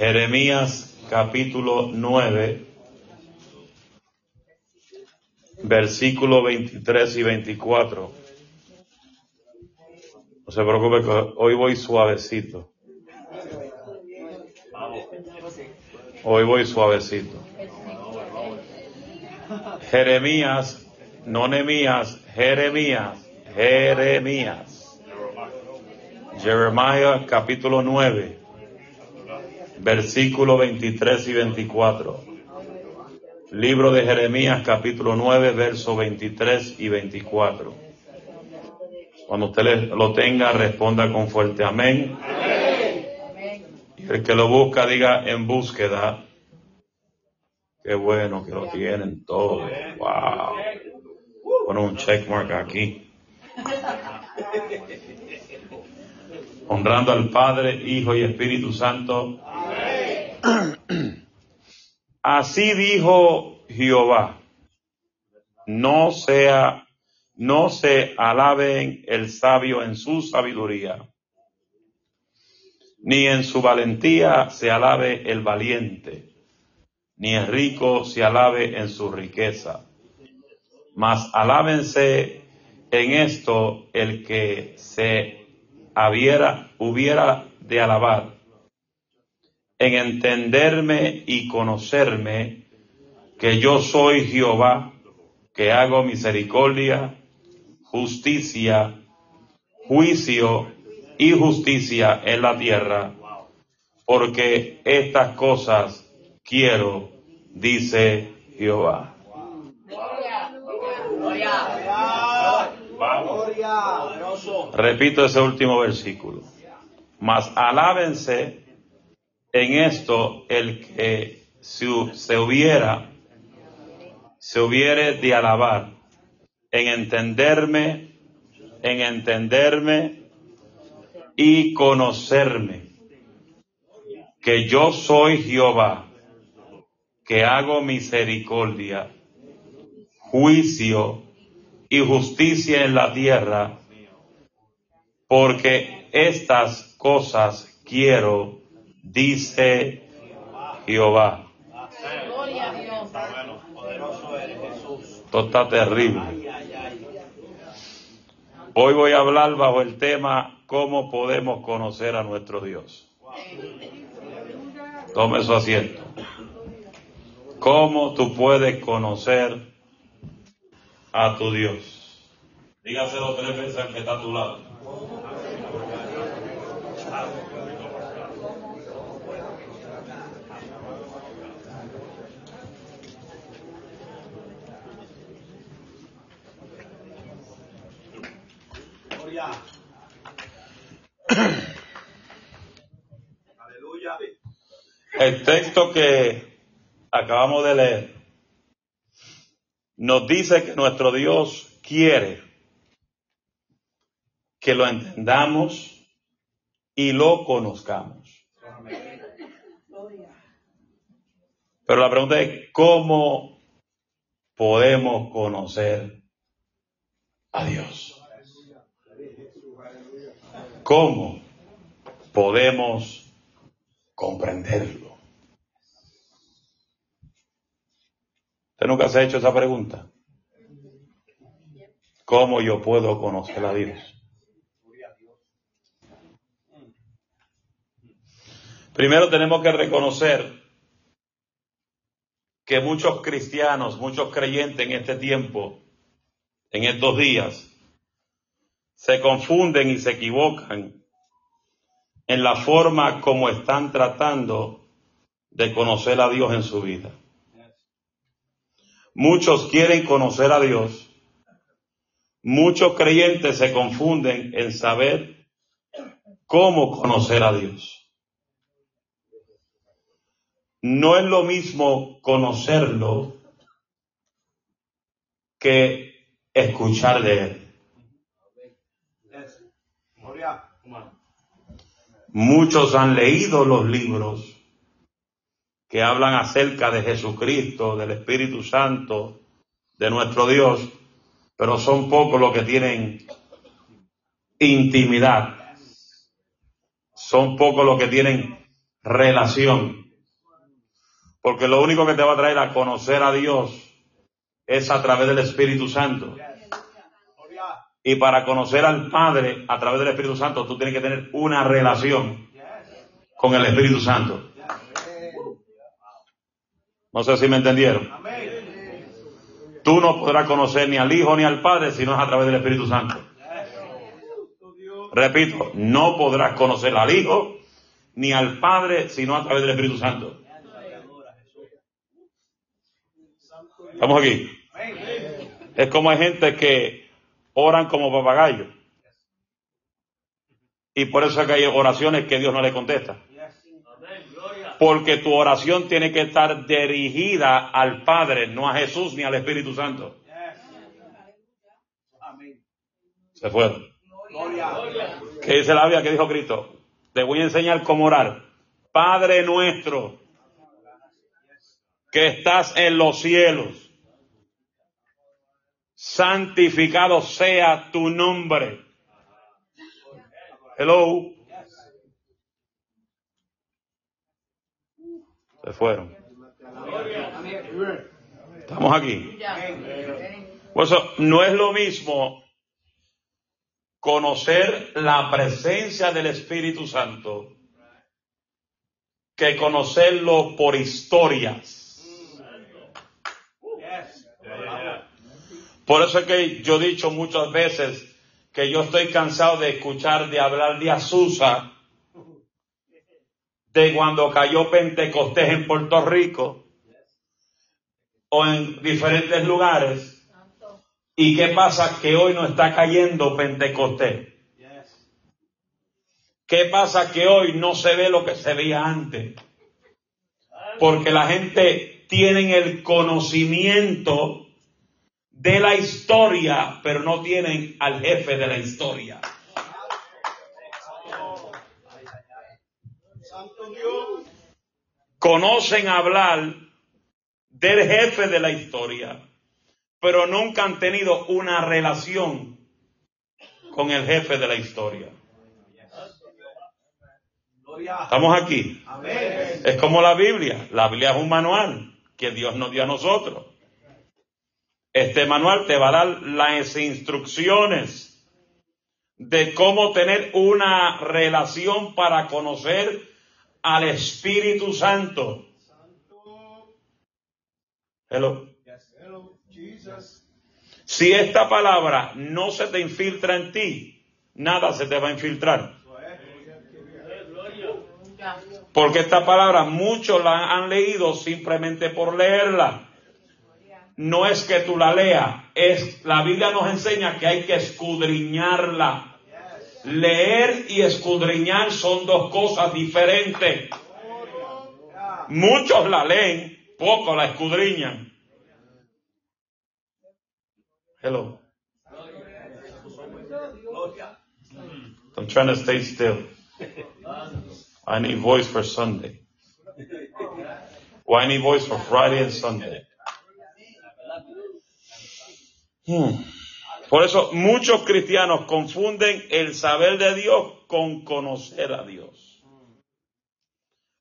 Jeremías capítulo 9, versículo 23 y 24. No se preocupe que hoy voy suavecito. Hoy voy suavecito. Jeremías, no Nemías, Jeremías, Jeremías. Jeremías capítulo 9, versículo 23 y 24. Libro de Jeremías capítulo 9, verso 23 y 24. Cuando usted lo tenga, responda con fuerte amén. Y el que lo busca, diga en búsqueda. Qué bueno que lo tienen todo. Wow. Pon un checkmark aquí. Honrando al Padre, Hijo y Espíritu Santo. Así dijo Jehová. No sea, no se alaben el sabio en su sabiduría, ni en su valentía se alabe el valiente ni el rico se alabe en su riqueza. Mas alábense en esto el que se hubiera, hubiera de alabar, en entenderme y conocerme que yo soy Jehová, que hago misericordia, justicia, juicio y justicia en la tierra, porque estas cosas quiero, dice Jehová. Repito ese último versículo. Mas alábense en esto el que se hubiera, se hubiere de alabar, en entenderme, en entenderme y conocerme, que yo soy Jehová que hago misericordia, juicio y justicia en la tierra, porque estas cosas quiero, dice Jehová. Esto está terrible. Hoy voy a hablar bajo el tema cómo podemos conocer a nuestro Dios. Tome su asiento. ¿Cómo tú puedes conocer a tu Dios? Dígaselo tres veces al que está a tu lado. El texto que acabamos de leer, nos dice que nuestro Dios quiere que lo entendamos y lo conozcamos. Pero la pregunta es, ¿cómo podemos conocer a Dios? ¿Cómo podemos comprenderlo? ¿Usted nunca se ha hecho esa pregunta? ¿Cómo yo puedo conocer a Dios? Primero tenemos que reconocer que muchos cristianos, muchos creyentes en este tiempo, en estos días, se confunden y se equivocan en la forma como están tratando de conocer a Dios en su vida. Muchos quieren conocer a Dios. Muchos creyentes se confunden en saber cómo conocer a Dios. No es lo mismo conocerlo que escuchar de Él. Muchos han leído los libros, que hablan acerca de Jesucristo, del Espíritu Santo, de nuestro Dios, pero son pocos los que tienen intimidad. Son pocos los que tienen relación. Porque lo único que te va a traer a conocer a Dios es a través del Espíritu Santo. Y para conocer al Padre a través del Espíritu Santo, tú tienes que tener una relación con el Espíritu Santo. No sé si me entendieron. Tú no podrás conocer ni al Hijo ni al Padre si no es a través del Espíritu Santo. Repito, no podrás conocer al Hijo ni al Padre sino a través del Espíritu Santo. ¿Estamos aquí? Es como hay gente que oran como papagayos. Y por eso es que hay oraciones que Dios no le contesta. Porque tu oración tiene que estar dirigida al Padre, no a Jesús ni al Espíritu Santo. Se fueron. ¿Qué dice la Biblia? ¿Qué dijo Cristo? Te voy a enseñar cómo orar. Padre nuestro, que estás en los cielos, santificado sea tu nombre. Hello. Se fueron. Estamos aquí. Por eso no es lo mismo conocer la presencia del Espíritu Santo que conocerlo por historias. Por eso es que yo he dicho muchas veces que yo estoy cansado de escuchar de hablar de Azusa de cuando cayó Pentecostés en Puerto Rico o en diferentes lugares. ¿Y qué pasa? Que hoy no está cayendo Pentecostés. ¿Qué pasa? Que hoy no se ve lo que se veía antes. Porque la gente tiene el conocimiento de la historia, pero no tienen al jefe de la historia. Conocen hablar del jefe de la historia, pero nunca han tenido una relación con el jefe de la historia. Estamos aquí. Es como la Biblia. La Biblia es un manual que Dios nos dio a nosotros. Este manual te va a dar las instrucciones de cómo tener una relación para conocer al Espíritu Santo. Hello. Si esta palabra no se te infiltra en ti, nada se te va a infiltrar. Porque esta palabra muchos la han leído simplemente por leerla. No es que tú la leas, es la Biblia nos enseña que hay que escudriñarla. Leer y escudriñar son dos cosas diferentes. Muchos la leen, pocos la escudriñan. Hello. I'm trying to stay still. I need voice for Sunday. I need voice for Friday and Sunday. Hmm. Por eso muchos cristianos confunden el saber de Dios con conocer a Dios.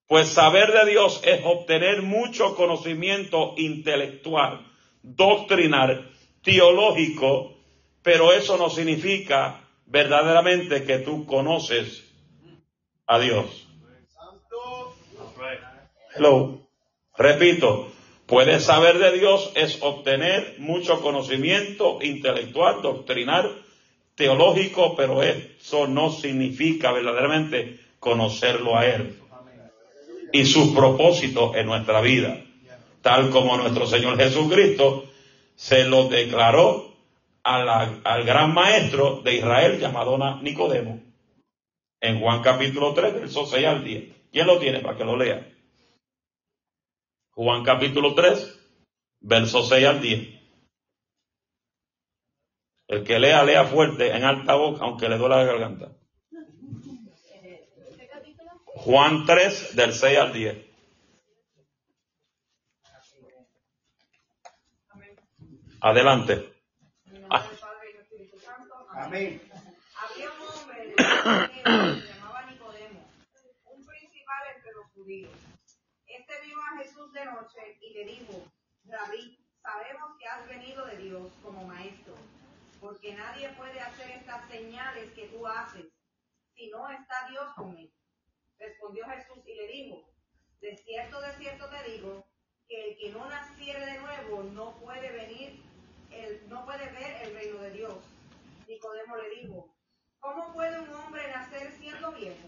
Pues saber de Dios es obtener mucho conocimiento intelectual, doctrinal, teológico, pero eso no significa verdaderamente que tú conoces a Dios. Hello. Repito, Puedes saber de Dios es obtener mucho conocimiento intelectual, doctrinal, teológico, pero eso no significa verdaderamente conocerlo a Él y sus propósitos en nuestra vida, tal como nuestro Señor Jesucristo se lo declaró al gran maestro de Israel llamado Nicodemo en Juan capítulo 3, verso 6 al 10. ¿Quién lo tiene para que lo lea? Juan capítulo 3, verso 6 al 10. El que lea, lea fuerte, en alta voz, aunque le duela la garganta. Juan 3, del 6 al 10. Adelante. Amén. Había un hombre llamaba Nicodemo, un principal entre los judíos. Este vio a Jesús y le dijo, David, sabemos que has venido de Dios como maestro, porque nadie puede hacer estas señales que tú haces si no está Dios con él. Respondió Jesús y le dijo, de cierto, de cierto te digo, que el que no naciere de nuevo no puede venir, el, no puede ver el reino de Dios. Nicodemo le dijo, ¿cómo puede un hombre nacer siendo viejo?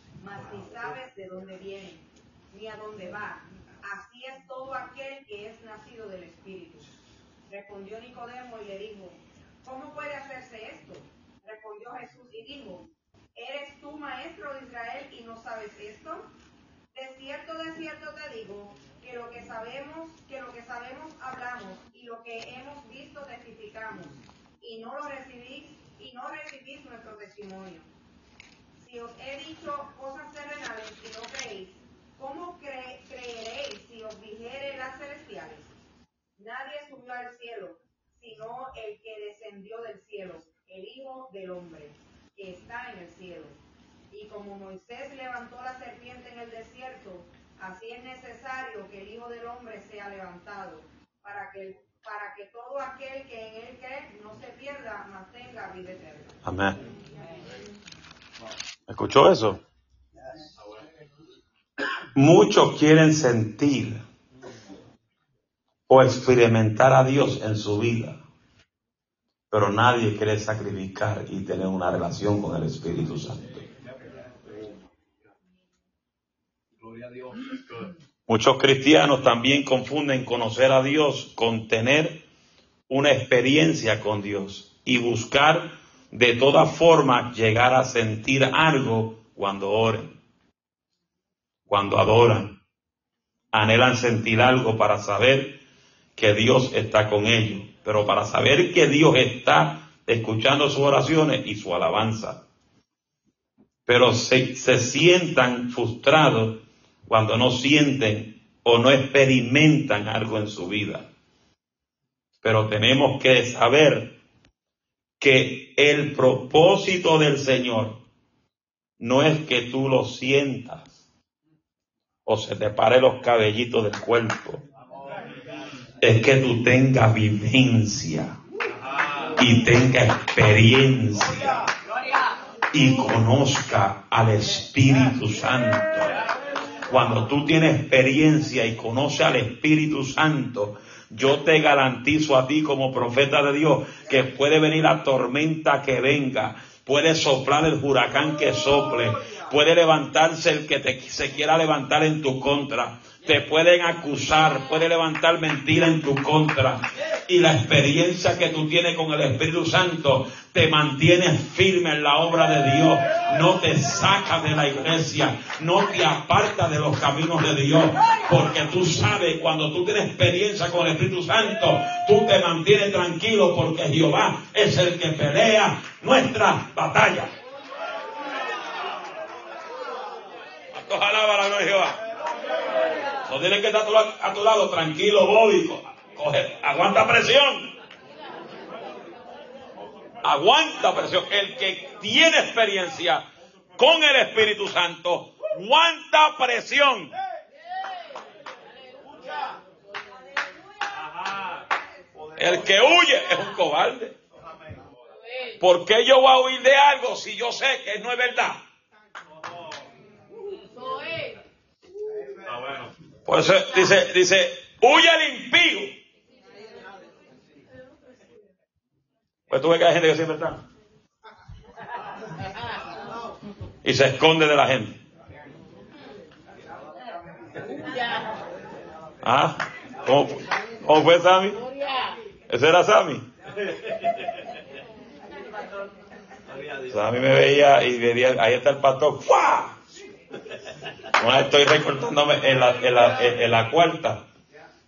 mas ni sabes de dónde viene, ni a dónde va. Así es todo aquel que es nacido del Espíritu. Respondió Nicodemo y le dijo, ¿cómo puede hacerse esto? Respondió Jesús y dijo, ¿eres tú maestro de Israel y no sabes esto? De cierto, de cierto te digo, que lo que sabemos, que lo que sabemos hablamos y lo que hemos visto testificamos, y no lo recibís, y no recibís nuestro testimonio. Si os he dicho cosas terrenales y no creéis, ¿cómo cre creeréis si os dijere las celestiales? Nadie subió al cielo, sino el que descendió del cielo, el Hijo del Hombre, que está en el cielo. Y como Moisés levantó la serpiente en el desierto, así es necesario que el Hijo del Hombre sea levantado, para que, para que todo aquel que en él cree no se pierda, mas tenga vida eterna. Amén. ¿Escuchó eso? Muchos quieren sentir o experimentar a Dios en su vida, pero nadie quiere sacrificar y tener una relación con el Espíritu Santo. Muchos cristianos también confunden conocer a Dios con tener una experiencia con Dios y buscar de todas formas llegar a sentir algo cuando oren, cuando adoran. Anhelan sentir algo para saber que Dios está con ellos, pero para saber que Dios está escuchando sus oraciones y su alabanza. Pero se, se sientan frustrados cuando no sienten o no experimentan algo en su vida. Pero tenemos que saber que el propósito del Señor no es que tú lo sientas o se te pare los cabellitos del cuerpo. Es que tú tengas vivencia y tenga experiencia y conozca al Espíritu Santo. Cuando tú tienes experiencia y conoces al Espíritu Santo, yo te garantizo a ti como profeta de Dios que puede venir la tormenta que venga, puede soplar el huracán que sople, puede levantarse el que te, se quiera levantar en tu contra, te pueden acusar, puede levantar mentira en tu contra. Y la experiencia que tú tienes con el Espíritu Santo te mantiene firme en la obra de Dios. No te saca de la iglesia, no te aparta de los caminos de Dios. Porque tú sabes, cuando tú tienes experiencia con el Espíritu Santo, tú te mantienes tranquilo porque Jehová es el que pelea nuestra batalla. ¿Cuántos alaban la gloria de Jehová? No tienes que estar a tu, lado, tranquilo, Bobby. Coge, aguanta presión. Aguanta presión. El que tiene experiencia con el Espíritu Santo, aguanta presión. El que huye es un cobarde. ¿Por qué yo voy a huir de algo si yo sé que no es verdad? Dice, dice, huye al impío. Pues tú ves que hay gente que siempre está. Y se esconde de la gente. ¿Ah? ¿Cómo, cómo fue Sammy? ¿Ese era Sammy? Sammy me veía y veía, ahí está el pastor. ¡Fua! Estoy recortándome en la, en la, en la cuarta.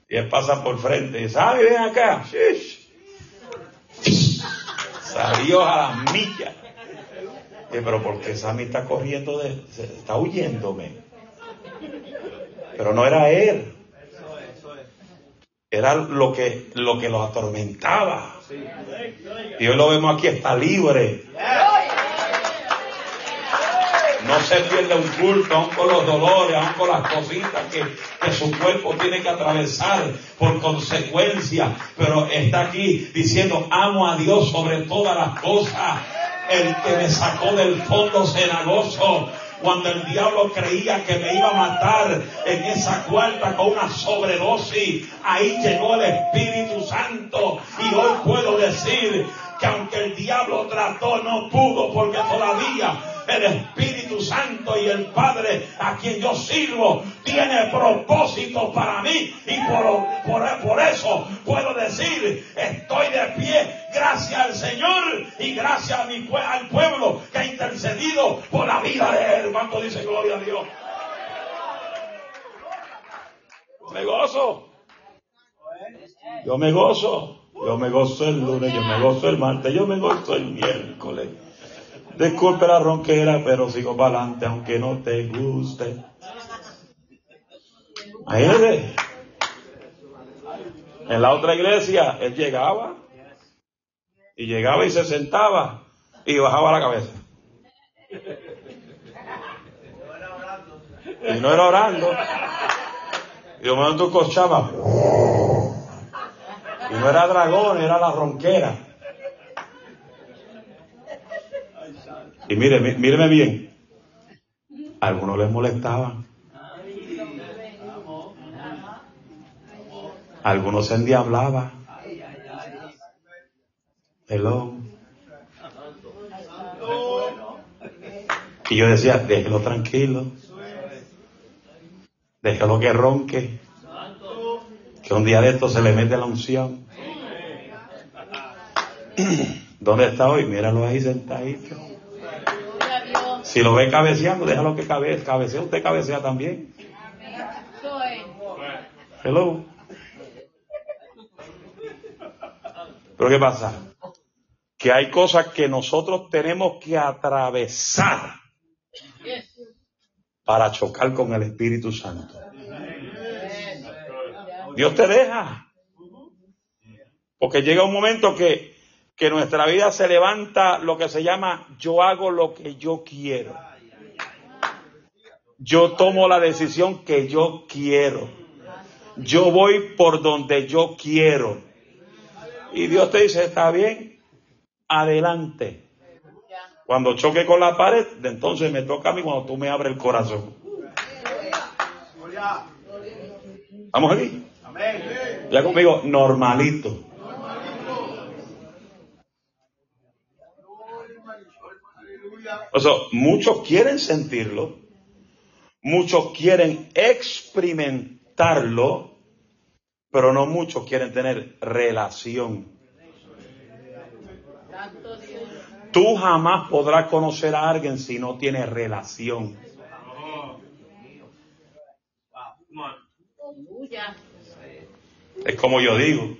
Y él pasa por frente y dice, ¡ay, ven acá! Salió a la milla. pero porque Sammy está corriendo, de, está huyéndome. Pero no era él. Era lo que, lo que los atormentaba. Y hoy lo vemos aquí, está libre. No se pierde un culto, aún con los dolores, aún con las cositas que, que su cuerpo tiene que atravesar por consecuencia. Pero está aquí diciendo, amo a Dios sobre todas las cosas. El que me sacó del fondo cenagoso cuando el diablo creía que me iba a matar en esa cuarta con una sobredosis, ahí llegó el Espíritu Santo y hoy puedo decir que aunque el diablo trató, no pudo porque todavía el Espíritu Santo y el Padre a quien yo sirvo tiene propósito para mí y por, por, eso puedo decir estoy de pie gracias al Señor y gracias al pueblo que ha intercedido por la vida de él. ¿Cuánto dice gloria a Dios? Me gozo. Yo me gozo. Yo me gozo el lunes, yo me gozo el martes, yo me gozo el miércoles. Disculpe la ronquera, pero sigo para adelante aunque no te guste. Imagínate. En la otra iglesia, él llegaba y llegaba y se sentaba y bajaba la cabeza. Y no era orando. Y de momento cochaba. Y no era dragón, era la ronquera. Y mire, míreme bien. algunos les molestaban. algunos se endiablaban. Hello. Y yo decía, déjelo tranquilo. Déjalo que ronque. Que un día de esto se le mete la unción. ¿Dónde está hoy? Míralo ahí sentadito. Si lo ve cabeceando, déjalo que cabecee. Cabecea, usted cabecea también. Hello. Pero ¿qué pasa? Que hay cosas que nosotros tenemos que atravesar para chocar con el Espíritu Santo. Dios te deja. Porque llega un momento que que nuestra vida se levanta lo que se llama yo hago lo que yo quiero. Yo tomo la decisión que yo quiero. Yo voy por donde yo quiero. Y Dios te dice, está bien, adelante. Cuando choque con la pared, entonces me toca a mí cuando tú me abres el corazón. ¿Vamos aquí? Ya conmigo, normalito. O sea, muchos quieren sentirlo, muchos quieren experimentarlo, pero no muchos quieren tener relación. Tú jamás podrás conocer a alguien si no tienes relación. Es como yo digo,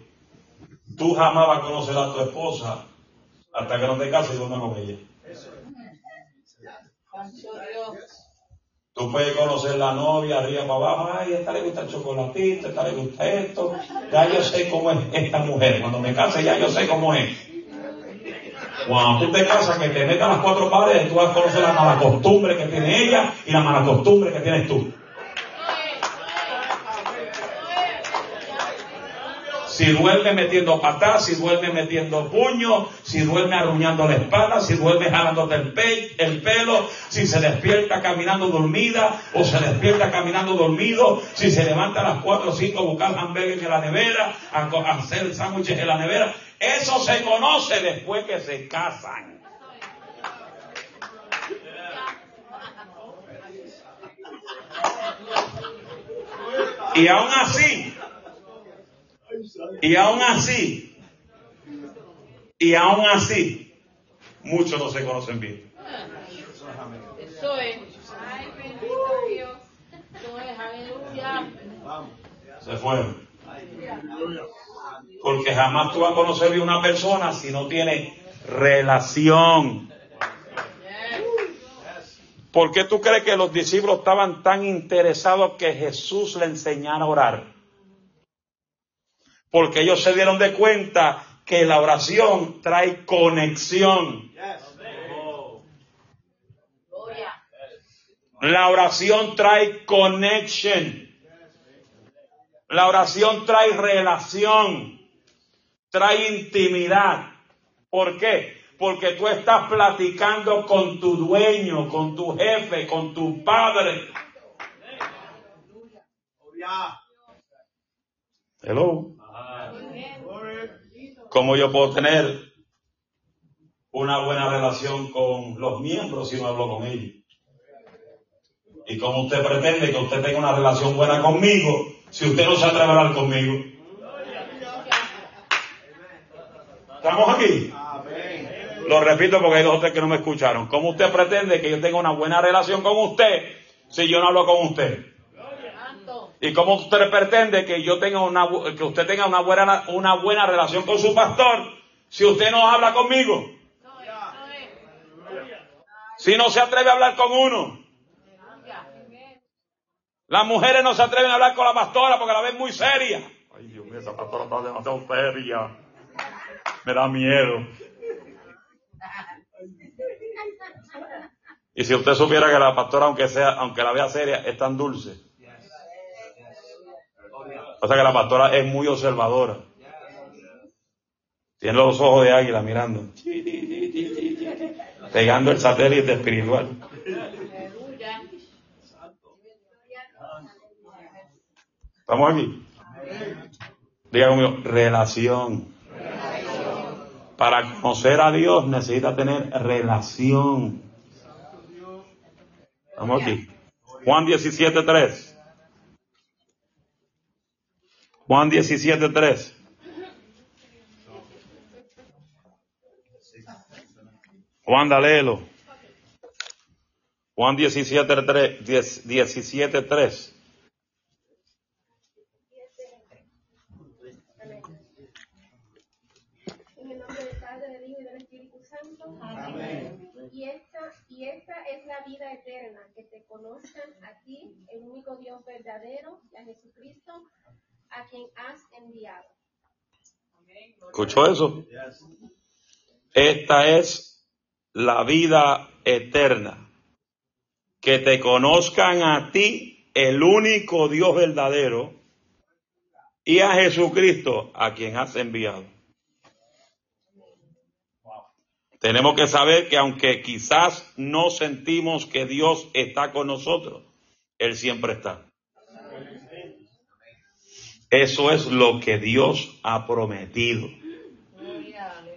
tú jamás vas a conocer a tu esposa hasta que no te cases con una ella. Tú puedes conocer la novia arriba para abajo, ay, esta le gusta el chocolatito, esta le gusta esto. Ya yo sé cómo es esta mujer. Cuando me case ya yo sé cómo es. Cuando tú te casas, que te metan las cuatro paredes, tú vas a conocer la mala costumbre que tiene ella y la mala costumbre que tienes tú. Si duerme metiendo patas, si duerme metiendo puño, si duerme arruñando la espalda, si duerme jalándote el, el pelo, si se despierta caminando dormida o se despierta caminando dormido, si se levanta a las 4 o 5 a buscar hamburgues en la nevera, a, hacer sándwiches en la nevera. Eso se conoce después que se casan. Y aún así, y aún así, y aún así, muchos no se conocen bien. Se fueron. Porque jamás tú vas a conocer a una persona si no tiene relación. ¿Por qué tú crees que los discípulos estaban tan interesados que Jesús le enseñara a orar? Porque ellos se dieron de cuenta que la oración trae conexión. La oración trae connection. La oración trae relación, trae intimidad. ¿Por qué? Porque tú estás platicando con tu dueño, con tu jefe, con tu padre. Hello. ¿Cómo yo puedo tener una buena relación con los miembros si no hablo con ellos? ¿Y cómo usted pretende que usted tenga una relación buena conmigo si usted no se atreve a hablar conmigo? ¿Estamos aquí? Lo repito porque hay dos o tres que no me escucharon. ¿Cómo usted pretende que yo tenga una buena relación con usted si yo no hablo con usted? ¿Y cómo usted pretende que yo tenga una, que usted tenga una buena, una buena relación con su pastor si usted no habla conmigo? Si no se atreve a hablar con uno. Las mujeres no se atreven a hablar con la pastora porque la ven muy seria. Ay, Dios mío, esa pastora está demasiado seria. Me da miedo. Y si usted supiera que la pastora, aunque sea, aunque la vea seria, es tan dulce. Sea que la pastora es muy observadora. Tiene los ojos de águila mirando. Pegando el satélite espiritual. ¿Estamos aquí? Diga conmigo, relación. Para conocer a Dios necesita tener relación. Estamos aquí. Juan 17, 3. Juan 17, 3. Juan, léelo. Juan 17, 3, 17, 3. Y esta, y esta es la vida eterna, que te conozcan a ti, el único Dios verdadero, y a Jesucristo, a quien has enviado. ¿Escuchó eso? Esta es la vida eterna. Que te conozcan a ti, el único Dios verdadero, y a Jesucristo, a quien has enviado. Tenemos que saber que aunque quizás no sentimos que Dios está con nosotros, Él siempre está. Eso es lo que Dios ha prometido.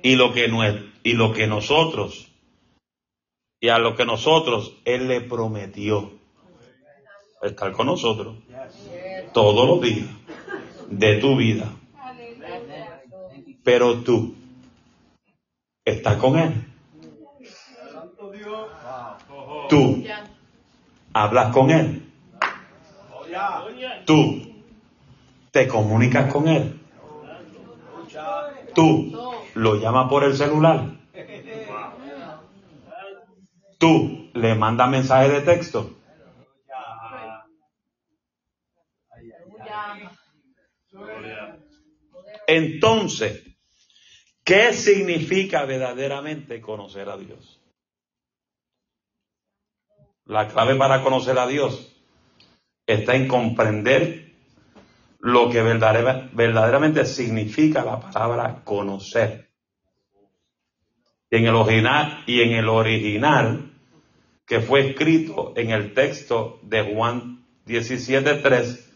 Y lo que, y lo que nosotros, y a lo que nosotros Él le prometió. Estar con nosotros todos los días de tu vida. Pero tú, está con Él. Tú hablas con Él. Tú te comunicas con Él. Tú lo llamas por el celular. Tú le mandas mensaje de texto. Entonces, ¿Qué significa verdaderamente conocer a Dios? La clave para conocer a Dios está en comprender lo que verdaderamente significa la palabra conocer. Y en el original, y en el original que fue escrito en el texto de Juan 17.3,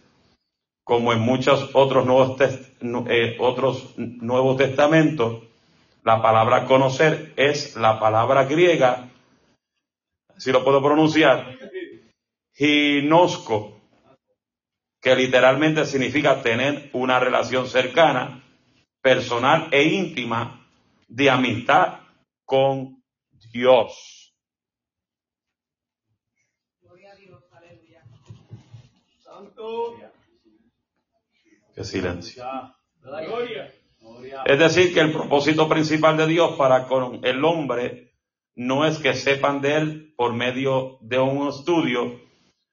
como en muchos otros nuevos, eh, otros nuevos testamentos, la palabra conocer es la palabra griega, si lo puedo pronunciar, ginosco, que literalmente significa tener una relación cercana, personal e íntima de amistad con Dios. Qué silencio. Es decir, que el propósito principal de Dios para con el hombre no es que sepan de él por medio de un estudio,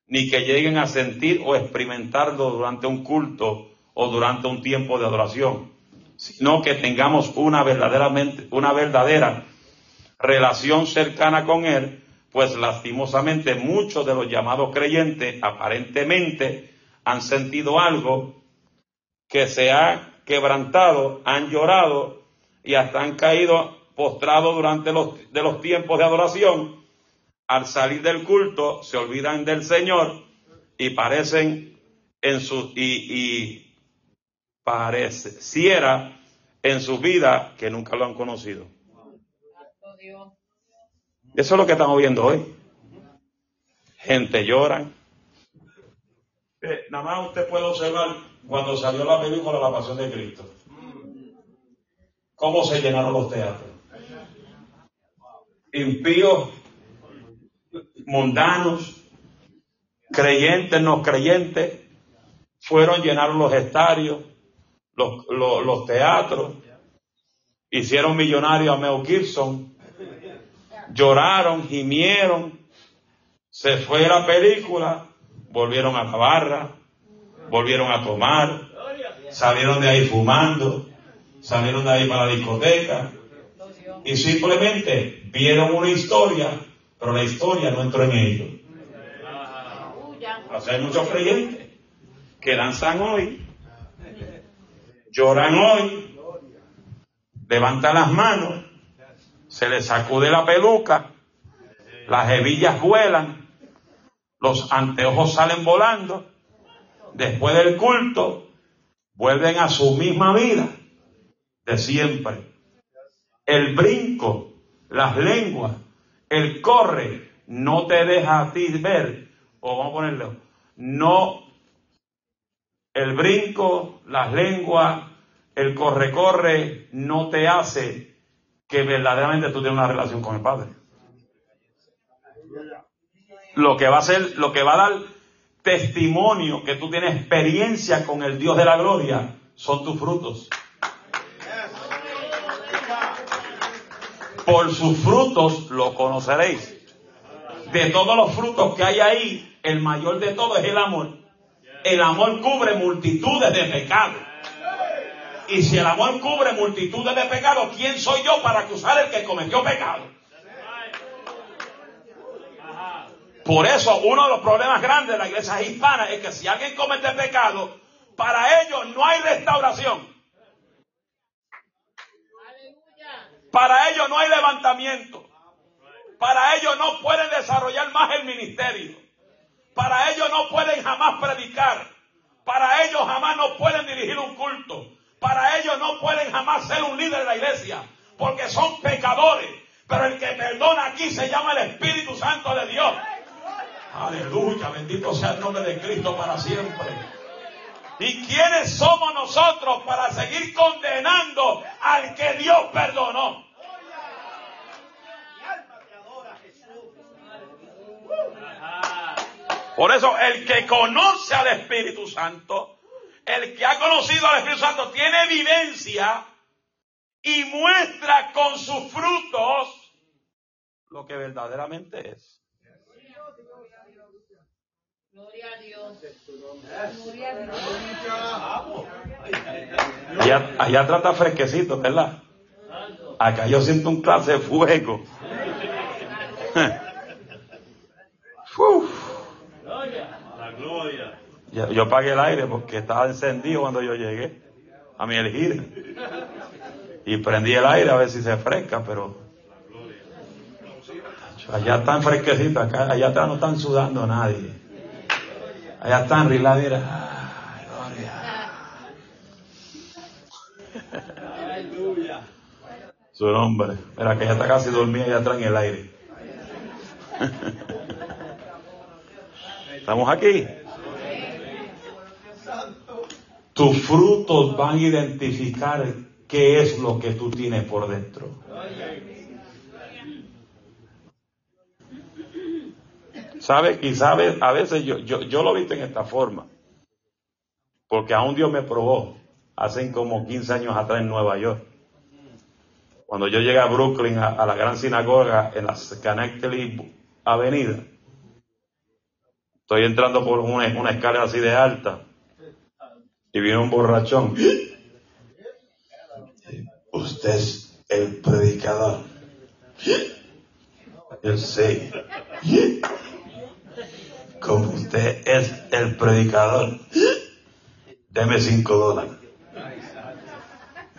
ni que lleguen a sentir o experimentarlo durante un culto o durante un tiempo de adoración, sino que tengamos una verdaderamente, una verdadera relación cercana con él, pues lastimosamente muchos de los llamados creyentes aparentemente han sentido algo que se ha quebrantado, han llorado y hasta han caído postrados durante los, de los tiempos de adoración. Al salir del culto se olvidan del Señor y parecen en su, y, pareciera en su vida que nunca lo han conocido. Eso es lo que estamos viendo hoy. Gente llora. Eh, nada más usted puede observar cuando salió la película La Pasión de Cristo. ¿Cómo se llenaron los teatros? Impíos, mundanos, creyentes, no creyentes, fueron, llenaron los estadios, los, teatros, hicieron millonario a Mel Gibson, lloraron, gimieron, se fue la película, volvieron a la barra, volvieron a tomar, salieron de ahí fumando, salieron de ahí para la discoteca y simplemente vieron una historia, pero la historia no entró en ellos. O sea, hay muchos creyentes que danzan hoy, lloran hoy, levantan las manos, se les sacude la peluca, las hebillas vuelan, los anteojos salen volando, después del culto vuelven a su misma vida de siempre. El brinco, las lenguas, el corre, no te deja a ti ver, o vamos a ponerlo, no, el brinco, las lenguas, el corre-corre, no te hace que verdaderamente tú tienes una relación con el Padre. Lo que va a ser, lo que va a dar testimonio que tú tienes experiencia con el Dios de la gloria son tus frutos. Por sus frutos lo conoceréis. De todos los frutos que hay ahí, el mayor de todos es el amor. El amor cubre multitudes de pecados. Y si el amor cubre multitudes de pecados, ¿quién soy yo para acusar el que cometió pecado? Por eso uno de los problemas grandes de la iglesia hispana es que si alguien comete pecado, para ellos no hay restauración. Para ellos no hay levantamiento. Para ellos no pueden desarrollar más el ministerio. Para ellos no pueden jamás predicar. Para ellos jamás no pueden dirigir un culto. Para ellos no pueden jamás ser un líder de la iglesia, porque son pecadores. Pero el que perdona aquí se llama el Espíritu Santo de Dios. Aleluya, bendito sea el nombre de Cristo para siempre. ¿Y quiénes somos nosotros para seguir condenando al que Dios perdonó? Por eso el que conoce al Espíritu Santo el que ha conocido al Espíritu Santo tiene evidencia y muestra con sus frutos lo que verdaderamente es. Gloria a Dios. Allá, allá trata fresquecito, ¿verdad? Acá yo siento un clase de fuego. La gloria. Yo, pagué el aire porque estaba encendido cuando yo llegué a mi elegir. Y prendí el aire a ver si se fresca, pero allá están fresquecitos, acá, allá atrás no están sudando nadie. Allá están riladera. Su nombre. Mira que ya está casi dormida allá atrás en el aire. ¿Estamos aquí? Tus frutos van a identificar qué es lo que tú tienes por dentro. ¿Sabe? Sabe, a veces yo, yo, yo lo visto en esta forma. Porque aún Dios me probó hace como 15 años atrás en Nueva York. Cuando yo llegué a Brooklyn, a, la gran sinagoga en la Schenectady Avenida, estoy entrando por una, una escalera así de alta y viene un borrachón. Usted es el predicador. Yo sé. Como usted es el predicador, deme cinco dólares.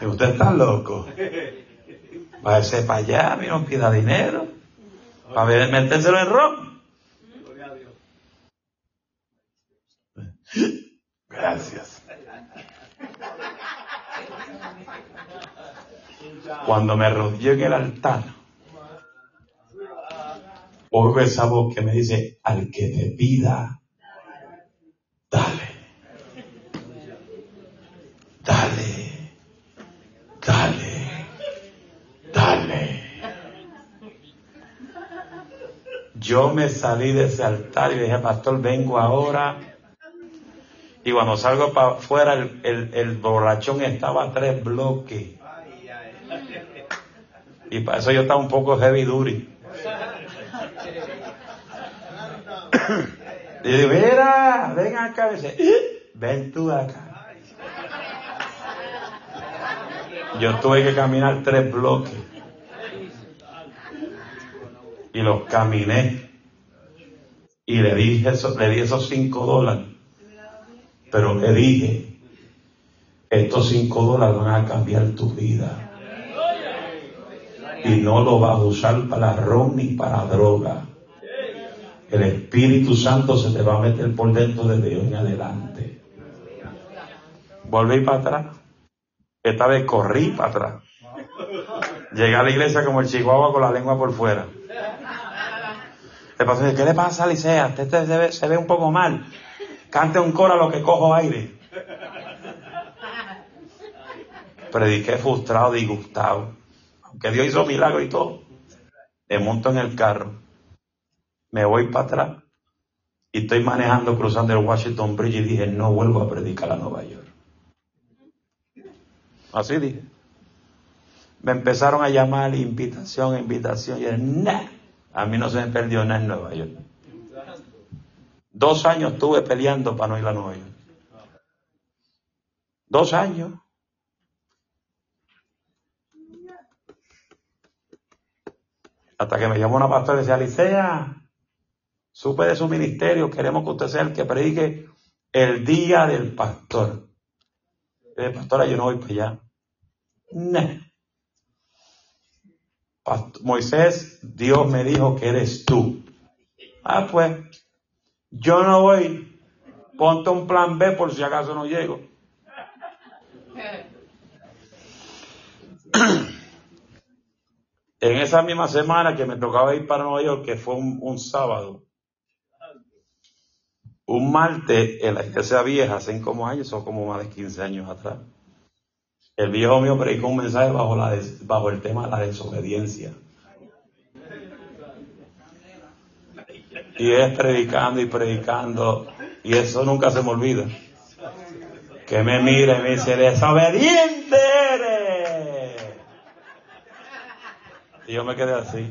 Usted está loco. Váyase para allá, mira, no pida dinero. Para metérselo en ron. Gracias. Cuando me rodillo en el altar, oigo esa voz que me dice, al que te pida, dale. Dale. Dale. Dale. Yo me salí de ese altar y dije, pastor, vengo ahora. Y cuando salgo para afuera, el, el, borrachón estaba a tres bloques. Y para eso yo estaba un poco heavy duty. Y mira, ven acá. dice, ven tú acá. Yo tuve que caminar tres bloques. Y los caminé. Y le dije le di esos cinco dólares. Pero le dije, estos cinco dólares van a cambiar tu vida y no lo vas a usar para ron ni para droga. El Espíritu Santo se te va a meter por dentro desde hoy en adelante. Volví para atrás. Esta vez corrí para atrás. Llegué a la iglesia como el chihuahua con la lengua por fuera. El pastor dice, ¿qué le pasa a Licea? Usted se ve, se ve un poco mal. Cante un coro a lo que cojo aire. Prediqué frustrado, disgustado que Dios hizo milagro y todo, me monto en el carro, me voy para atrás y estoy manejando cruzando el Washington Bridge y dije, no vuelvo a predicar a Nueva York. Así dije. Me empezaron a llamar invitación, invitación, y dije, nah, a mí no se me perdió nada en Nueva York. Dos años estuve peleando para no ir a Nueva York. Dos años. Hasta que me llamó una pastora y decía, Alicia, supe de su ministerio, queremos que usted sea el que predique el día del pastor. Le pastora, yo no voy para allá. No. Moisés, Dios me dijo que eres tú. Ah, pues, yo no voy. Ponte un plan B por si acaso no llego. En esa misma semana que me tocaba ir para Nueva York, que fue un, sábado, un martes en la iglesia vieja, hace como años, son como más de 15 años atrás, el viejo mío predicó un mensaje bajo, la bajo el tema de la desobediencia. Y es predicando y predicando, y eso nunca se me olvida. Que me mire y me dice, desobediente eres. Y yo me quedé así.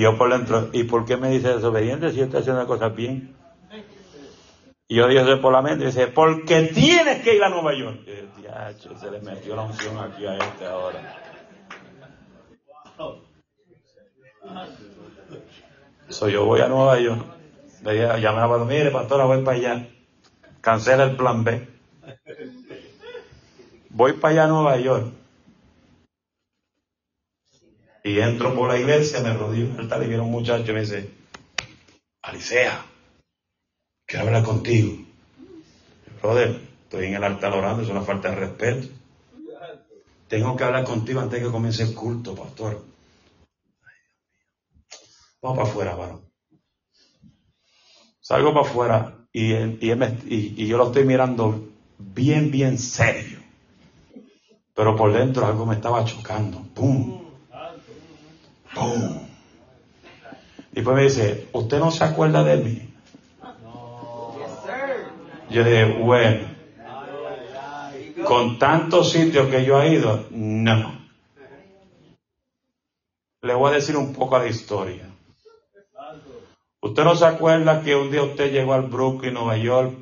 Yo por dentro, ¿y por qué me dice desobediente si yo estoy haciendo cosas bien? Y yo dije por la mente y dice, porque tienes que ir a Nueva York. Y se le metió la unción aquí a este ahora. So, yo voy a Nueva York. Le llamé a mire, pastora, voy para allá. Cancela el plan B. Voy para allá a Nueva York. Y entro por la iglesia, me rodillo en el altar y viene un muchacho y me dice, Alicea, quiero hablar contigo. Brother, estoy en el altar orando, es una falta de respeto. Tengo que hablar contigo antes de que comience el culto, pastor. Vamos para afuera, varón. Salgo para afuera y, y yo lo estoy mirando bien, bien serio. Pero por dentro algo me estaba chocando. ¡Pum! ¡Pum! Después me dice, ¿usted no se acuerda de mí? Yo dije, bueno, con tantos sitios que yo he ido, no. Le voy a decir un poco de historia. ¿Usted no se acuerda que un día usted llegó al Brooklyn, Nueva York,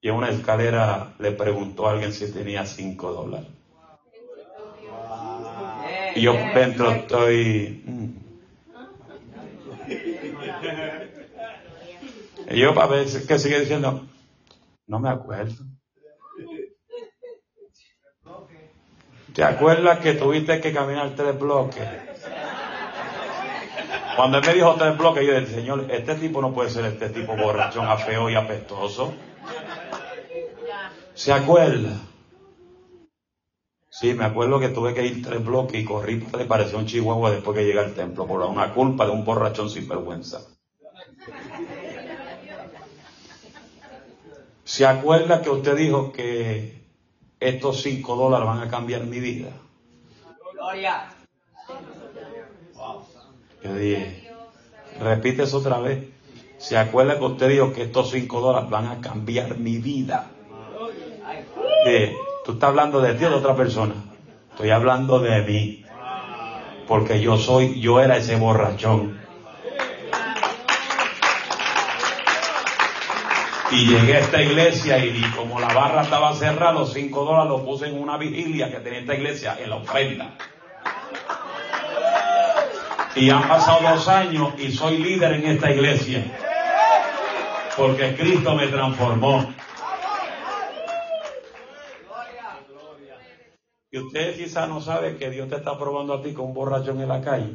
y en una escalera le preguntó a alguien si tenía cinco dólares? Yo dentro estoy... mm. Y yo para ver que sigue diciendo, no me acuerdo. ¿Te acuerdas que tuviste que caminar tres bloques? Cuando él me dijo tres bloques, yo dije, Señor, este tipo no puede ser este tipo borrachón, afeo y apestoso. ¿Se acuerda? Sí, me acuerdo que tuve que ir tres bloques y corrí, le pareció un chihuahua después que llegué al templo, por una culpa de un borrachón sin vergüenza. ¿Se acuerda que usted dijo que estos cinco dólares van a cambiar mi vida? Yo dije, repite eso otra vez. ¿Se acuerda que usted dijo que estos cinco dólares van a cambiar mi vida? ¿Tú estás hablando de ti o de otra persona? Estoy hablando de mí. Porque yo soy, yo era ese borrachón. Y llegué a esta iglesia y como la barra estaba cerrada, los cinco dólares los puse en una vigilia que tenía esta iglesia, en la ofrenda. Y han pasado dos años y soy líder en esta iglesia. Porque Cristo me transformó. Y usted quizás no sabe que Dios te está probando a ti con un borrachón en la calle.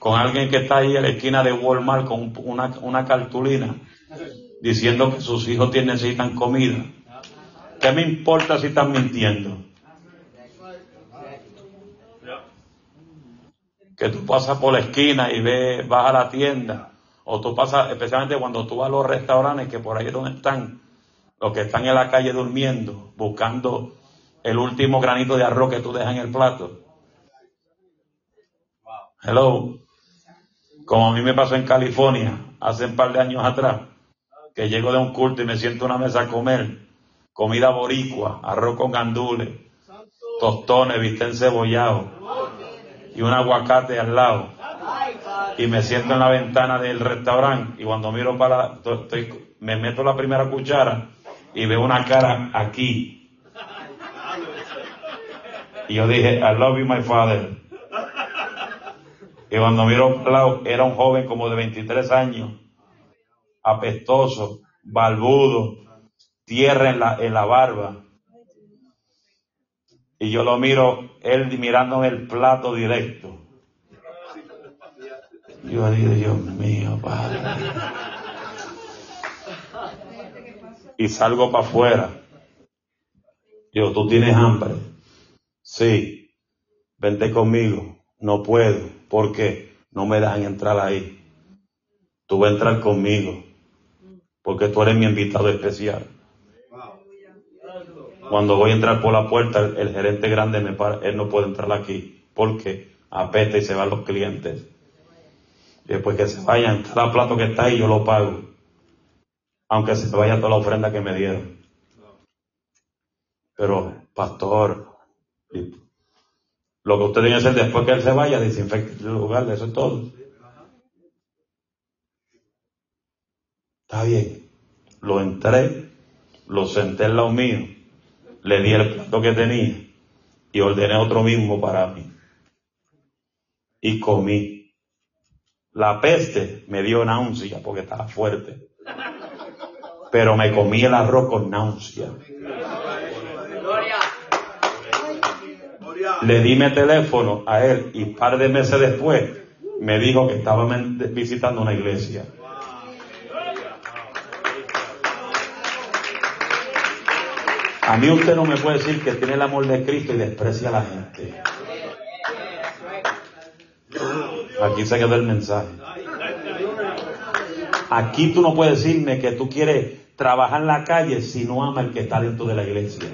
Con alguien que está ahí en la esquina de Walmart con una, una cartulina diciendo que sus hijos necesitan comida. ¿Qué me importa si están mintiendo? Que tú pasas por la esquina y ves, vas a la tienda, o tú pasas, especialmente cuando tú vas a los restaurantes, que por ahí es donde están los que están en la calle durmiendo, buscando el último granito de arroz que tú dejas en el plato. Hello. Como a mí me pasó en California hace un par de años atrás, que llego de un culto y me siento a una mesa a comer comida boricua, arroz con gandules, tostones, bistec cebollado y un aguacate al lado. Y me siento en la ventana del restaurante y cuando miro para, me meto la primera cuchara y veo una cara aquí y yo dije, I love you, my father. Y cuando miro era un joven como de 23 años, apestoso, balbudo, tierra en la, en la barba. Y yo lo miro, él mirándome el plato directo. Yo dije, Dios mío, padre. Y salgo para afuera. Yo, tú tienes hambre. Sí, vente conmigo. No puedo. ¿Por qué? No me dejan entrar ahí. Tú vas a entrar conmigo. Porque tú eres mi invitado especial. Cuando voy a entrar por la puerta, el, gerente grande me para, él no puede entrar aquí. Porque apeta y se van los clientes. Y después que se vayan, cada plato que está ahí yo lo pago. Aunque se vaya toda la ofrenda que me dieron. Pero, pastor, lo que usted tiene que hacer después que él se vaya, desinfecte el lugar, eso es todo. Está bien. Lo entré, lo senté al lado mío, le di el plato que tenía y ordené otro mismo para mí. Y comí. La peste me dio náusea porque estaba fuerte. Pero me comí el arroz con náusea. Le di mi teléfono a él y un par de meses después me dijo que estaba visitando una iglesia. A mí usted no me puede decir que tiene el amor de Cristo y desprecia a la gente. Aquí se quedó el mensaje. Aquí tú no puedes decirme que tú quieres trabajar en la calle si no ama el que está dentro de la iglesia.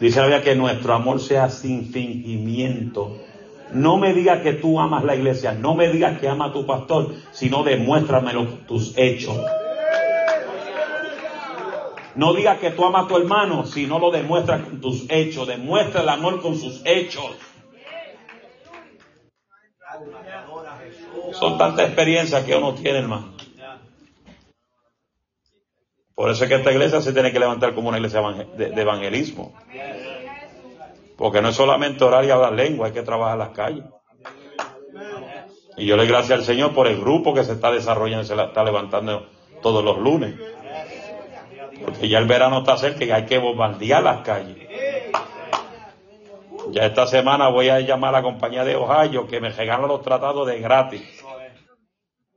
Dice la Biblia que nuestro amor sea sin fingimiento. No me digas que tú amas la iglesia, no me digas que ama a tu pastor, sino demuéstramelo tus hechos. No digas que tú amas a tu hermano si no lo demuestras con tus hechos. Demuestra el amor con sus hechos. Son tantas experiencias que uno tiene, hermano. Por eso es que esta iglesia se tiene que levantar como una iglesia de evangelismo. Porque no es solamente orar y hablar lengua, hay que trabajar las calles. Y yo le gracias al Señor por el grupo que se está desarrollando, se está levantando todos los lunes. Porque ya el verano está cerca y hay que bombardear las calles. Ya esta semana voy a llamar a la compañía de Ohio que me regalan los tratados de gratis.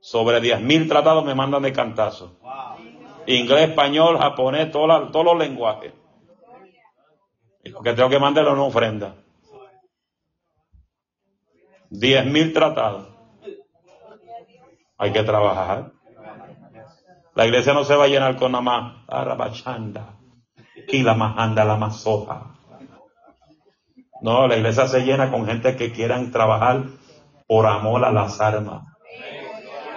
Sobre 10.000 tratados me mandan de cantazo. Inglés, español, japonés, todos los lenguajes. Y lo que tengo que mandar es una ofrenda. 10.000 tratados. Hay que trabajar. La iglesia no se va a llenar con nada más arabachanda y la majanda, la mazoja. No, la iglesia se llena con gente que quieran trabajar por amor a las armas.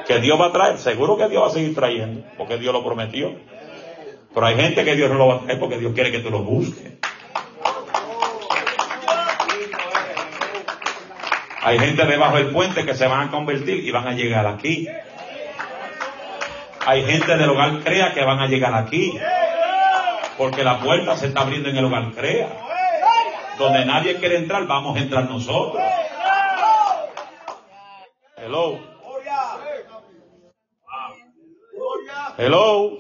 Que Dios va a traer, seguro que Dios va a seguir trayendo, porque Dios lo prometió. Pero hay gente que Dios no lo va a traer porque Dios quiere que tú lo busques. Hay gente debajo del puente que se van a convertir y van a llegar aquí. Hay gente del hogar Crea que van a llegar aquí. Porque la puerta se está abriendo en el hogar Crea. Donde nadie quiere entrar, vamos a entrar nosotros. Hello. Hello.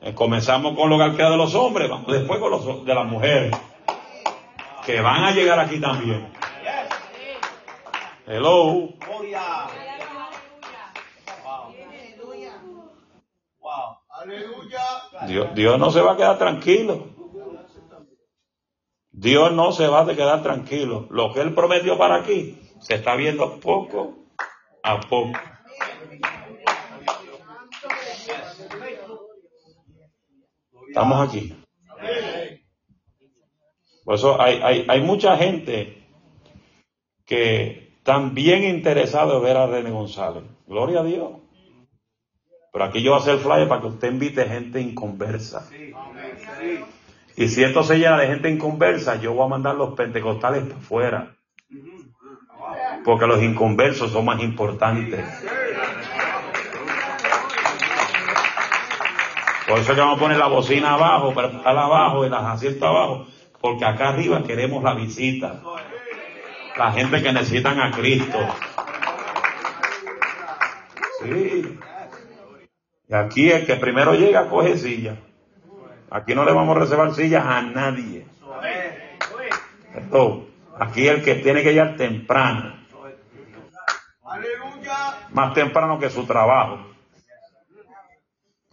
Eh, comenzamos con hogar Crea de los hombres, después con los de las mujeres. Que van a llegar aquí también. Hello. Dios, Dios no se va a quedar tranquilo. Dios no se va a quedar tranquilo. Lo que Él prometió para aquí se está viendo poco a poco. Estamos aquí. Por eso hay, hay, hay mucha gente que están bien interesados en ver a René González. Gloria a Dios. Pero aquí yo voy a hacer flyer para que usted invite gente inconversa. Y si esto se llena de gente inconversa, yo voy a mandar los pentecostales para afuera. Porque los inconversos son más importantes. Por eso que vamos a poner la bocina abajo, estar abajo y las asientos abajo. Porque acá arriba queremos la visita. La gente que necesitan a Cristo. Sí. Y aquí el que primero llega coge silla. Aquí no le vamos a reservar sillas a nadie. Esto, aquí el que tiene que llegar temprano. Más temprano que su trabajo.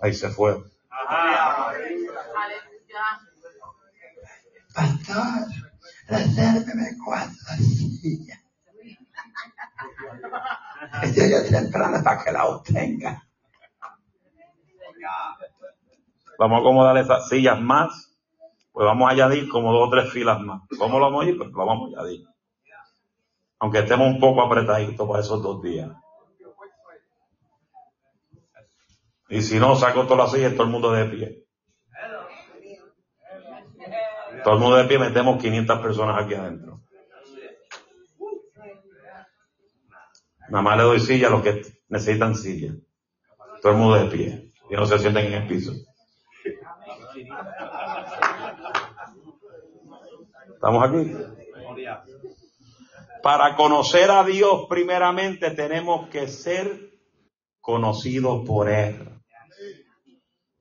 Ahí se fue. Pastor, resérveme cuatro sillas. Estoy yo temprano para que la obtenga. Vamos a acomodar esas sillas más, pues vamos a añadir como dos o tres filas más. ¿Cómo lo vamos a ir? Pues lo vamos a añadir. Aunque estemos un poco apretaditos para esos dos días. Y si no, saco todas las sillas todo el mundo de pie. Todo el mundo de pie, metemos 500 personas aquí adentro. Nada más le doy silla a los que necesitan silla. Todo el mundo de pie. Y no se sienten en el piso. ¿Estamos aquí? Para conocer a Dios primeramente tenemos que ser conocidos por Él.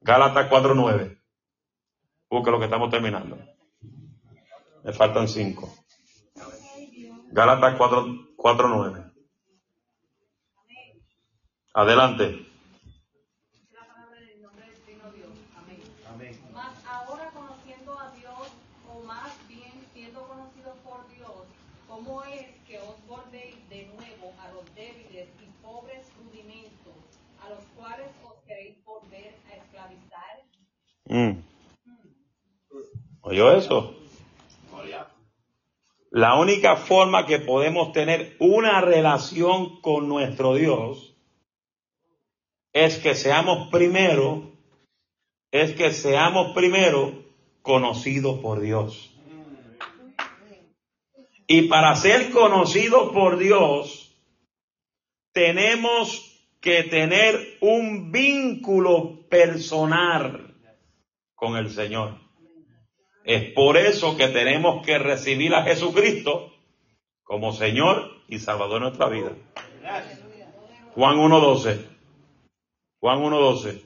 Gálatas 4.9. Busque lo que estamos terminando. Me faltan cinco. Gálatas 4.9. Adelante. Mm. ¿Oyó eso? La única forma que podemos tener una relación con nuestro Dios es que seamos primero, es que seamos primero conocidos por Dios. Y para ser conocidos por Dios, tenemos que tener un vínculo personal con el Señor. Es por eso que tenemos que recibir a Jesucristo como Señor y Salvador de nuestra vida. Juan 1.12. Juan 1.12.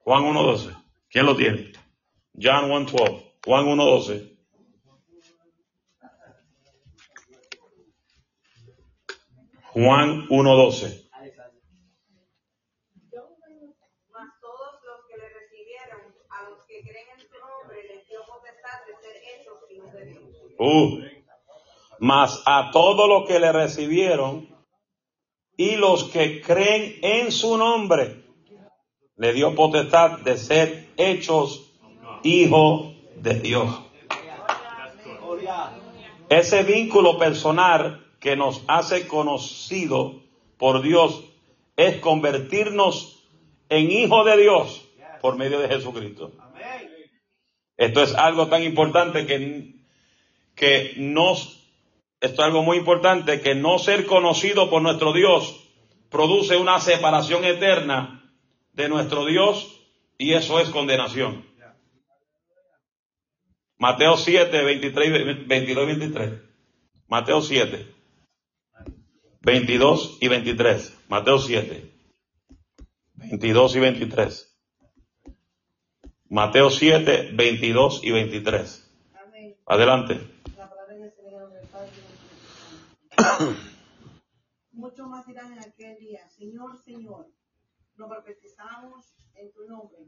Juan 1.12. ¿Quién lo tiene? John 1.12. Juan 1.12. Juan 1.12. Mas todos los que le recibieron, a los que creen en su nombre, les dio potestad de ser hechos hijos de Dios. Uh, mas a todos los que le recibieron y los que creen en su nombre, le dio potestad de ser hechos hijos de Dios. Ese vínculo personal que nos hace conocido por Dios es convertirnos en hijos de Dios por medio de Jesucristo. Esto es algo tan importante que, que nos, esto es algo muy importante que no ser conocido por nuestro Dios produce una separación eterna de nuestro Dios y eso es condenación. Mateo 7, 23, 22 y 23. Mateo 7, 22 y 23. Mateo 7, 22 y 23. Mateo 7, 22 y 23. Amén. Adelante. La palabra del Señor del Padre. Muchos más dirán en aquel día, Señor, Señor, nos profetizamos en tu nombre.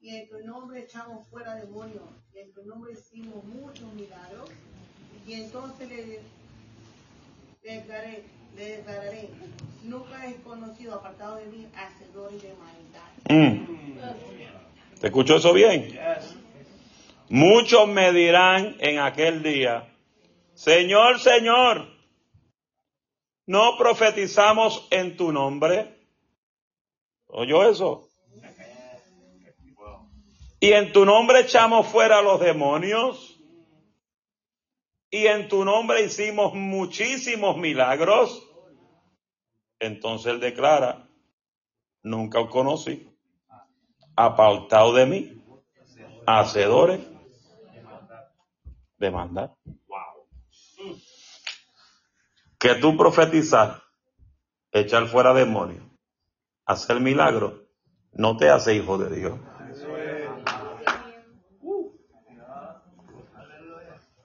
Y en tu nombre echamos fuera demonios. Y en tu nombre hicimos muchos milagros. Y entonces le, le declaré, le declararé, nunca he conocido apartado de mí hacedores de maldad. Mm. ¿Te escuchó eso bien? Muchos me dirán en aquel día, Señor, Señor, ¿no profetizamos en tu nombre? ¿Oyó eso? Y en tu nombre echamos fuera a los demonios. Y en tu nombre hicimos muchísimos milagros. Entonces él declara, nunca os conocí. Apartado de mí, hacedores de. Que tú profetizar, echar fuera demonios, hacer milagros, no te hace hijo de Dios.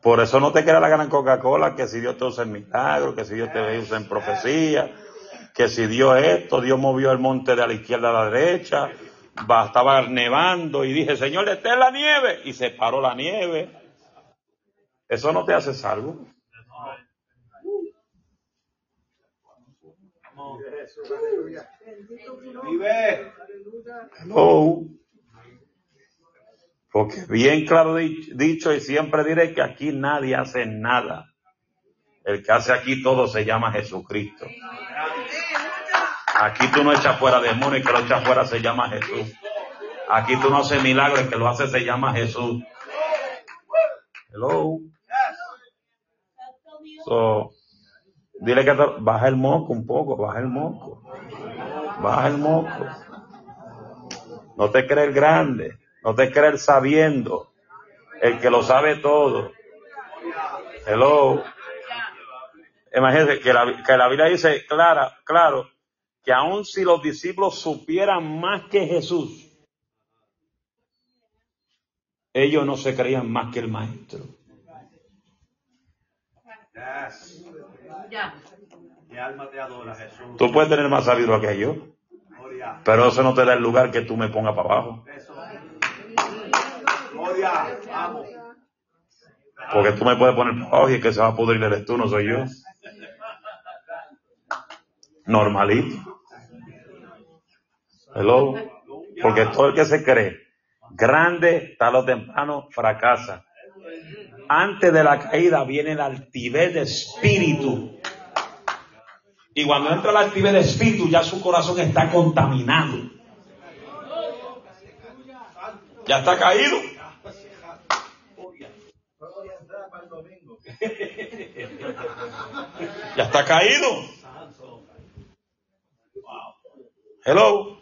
Por eso no te queda la gana en Coca-Cola, que si Dios te usa en milagros, que si Dios te usa en profecía, que si Dios esto, Dios movió el monte de la izquierda a la derecha, estaba nevando y dije, Señor, está la nieve, y se paró la nieve. Eso no te hace salvo. Hello. Porque bien claro di- dicho y siempre diré que aquí nadie hace nada. El que hace aquí todo se llama Jesucristo. Aquí tú no echas fuera demonios, el que lo echa fuera se llama Jesús. Aquí tú no haces milagros, el que lo hace se llama Jesús. Hello. So, dile que baja el moco un poco, baja el moco. Baja el moco. No te crees grande, no te crees sabiendo, el que lo sabe todo. Hello. Imagínense que la, que la Biblia dice clara, claro, que aun si los discípulos supieran más que Jesús, ellos no se creían más que el maestro. Mi alma te adora, Jesús. Tú puedes tener más sabiduría que yo, pero eso no te da el lugar que tú me pongas para abajo. Porque tú me puedes poner para abajo y el que se va a pudrir eres tú, no soy yo. Normalito. Hello. Porque todo el que se cree grande, tarde o temprano, fracasa. Antes de la caída viene la altivez de espíritu. Y cuando entra la altivez de espíritu, ya su corazón está contaminado. Ya está caído. Ya está caído. Hello.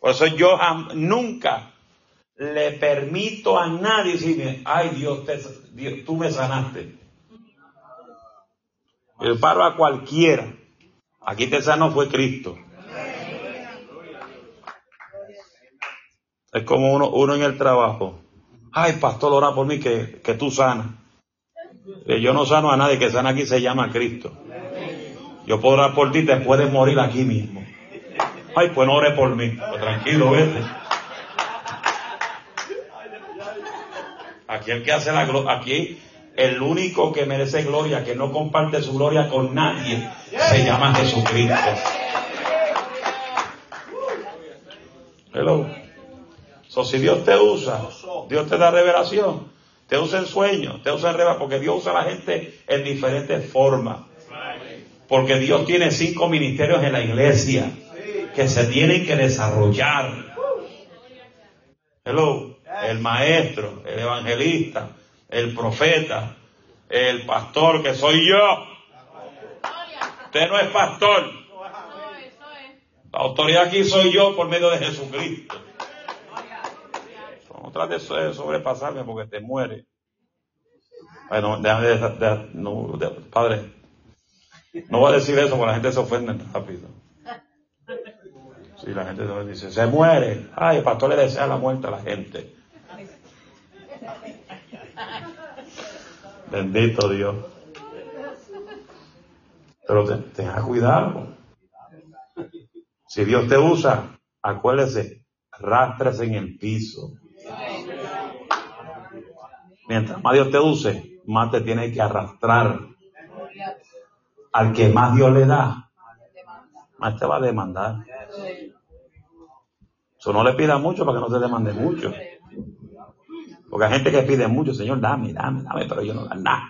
Por eso yo nunca le permito a nadie decirme, ay Dios, te- Dios, tú me sanaste. El paro a cualquiera. Aquí te sanó fue Cristo. Es como uno, uno en el trabajo. Ay, pastor, ora por mí que, que tú sanas. Eh, Yo no sano a nadie, que sana aquí se llama Cristo. Yo puedo orar por ti, te puedes morir aquí mismo. Ay, pues no ore por mí. Pues tranquilo, vete. Aquí el que hace la gloria, aquí el único que merece gloria, que no comparte su gloria con nadie, se llama Jesucristo. Hello. So, si Dios te usa, Dios te da revelación, te usa en sueños, te usa en revelación, porque Dios usa a la gente en diferentes formas. Porque Dios tiene cinco ministerios en la iglesia que se tienen que desarrollar. Hello. El maestro, el evangelista, el profeta, el pastor que soy yo. Usted no es pastor. La autoridad aquí soy yo por medio de Jesucristo. No trates de sobrepasarme porque te muere. Padre. No voy a decir eso porque la gente se ofende rápido. Si la gente dice, se muere. Ay, el pastor le desea la muerte a la gente. Bendito Dios. Pero te- tenga cuidado. Si Dios te usa, acuérdese, rastres en el piso. Mientras más Dios te use, más te tiene que arrastrar. Al que más Dios le da, más te va a demandar. Eso no le pida mucho para que no te demande mucho. Porque hay gente que pide mucho, Señor, dame, dame, dame, pero yo no dan nada.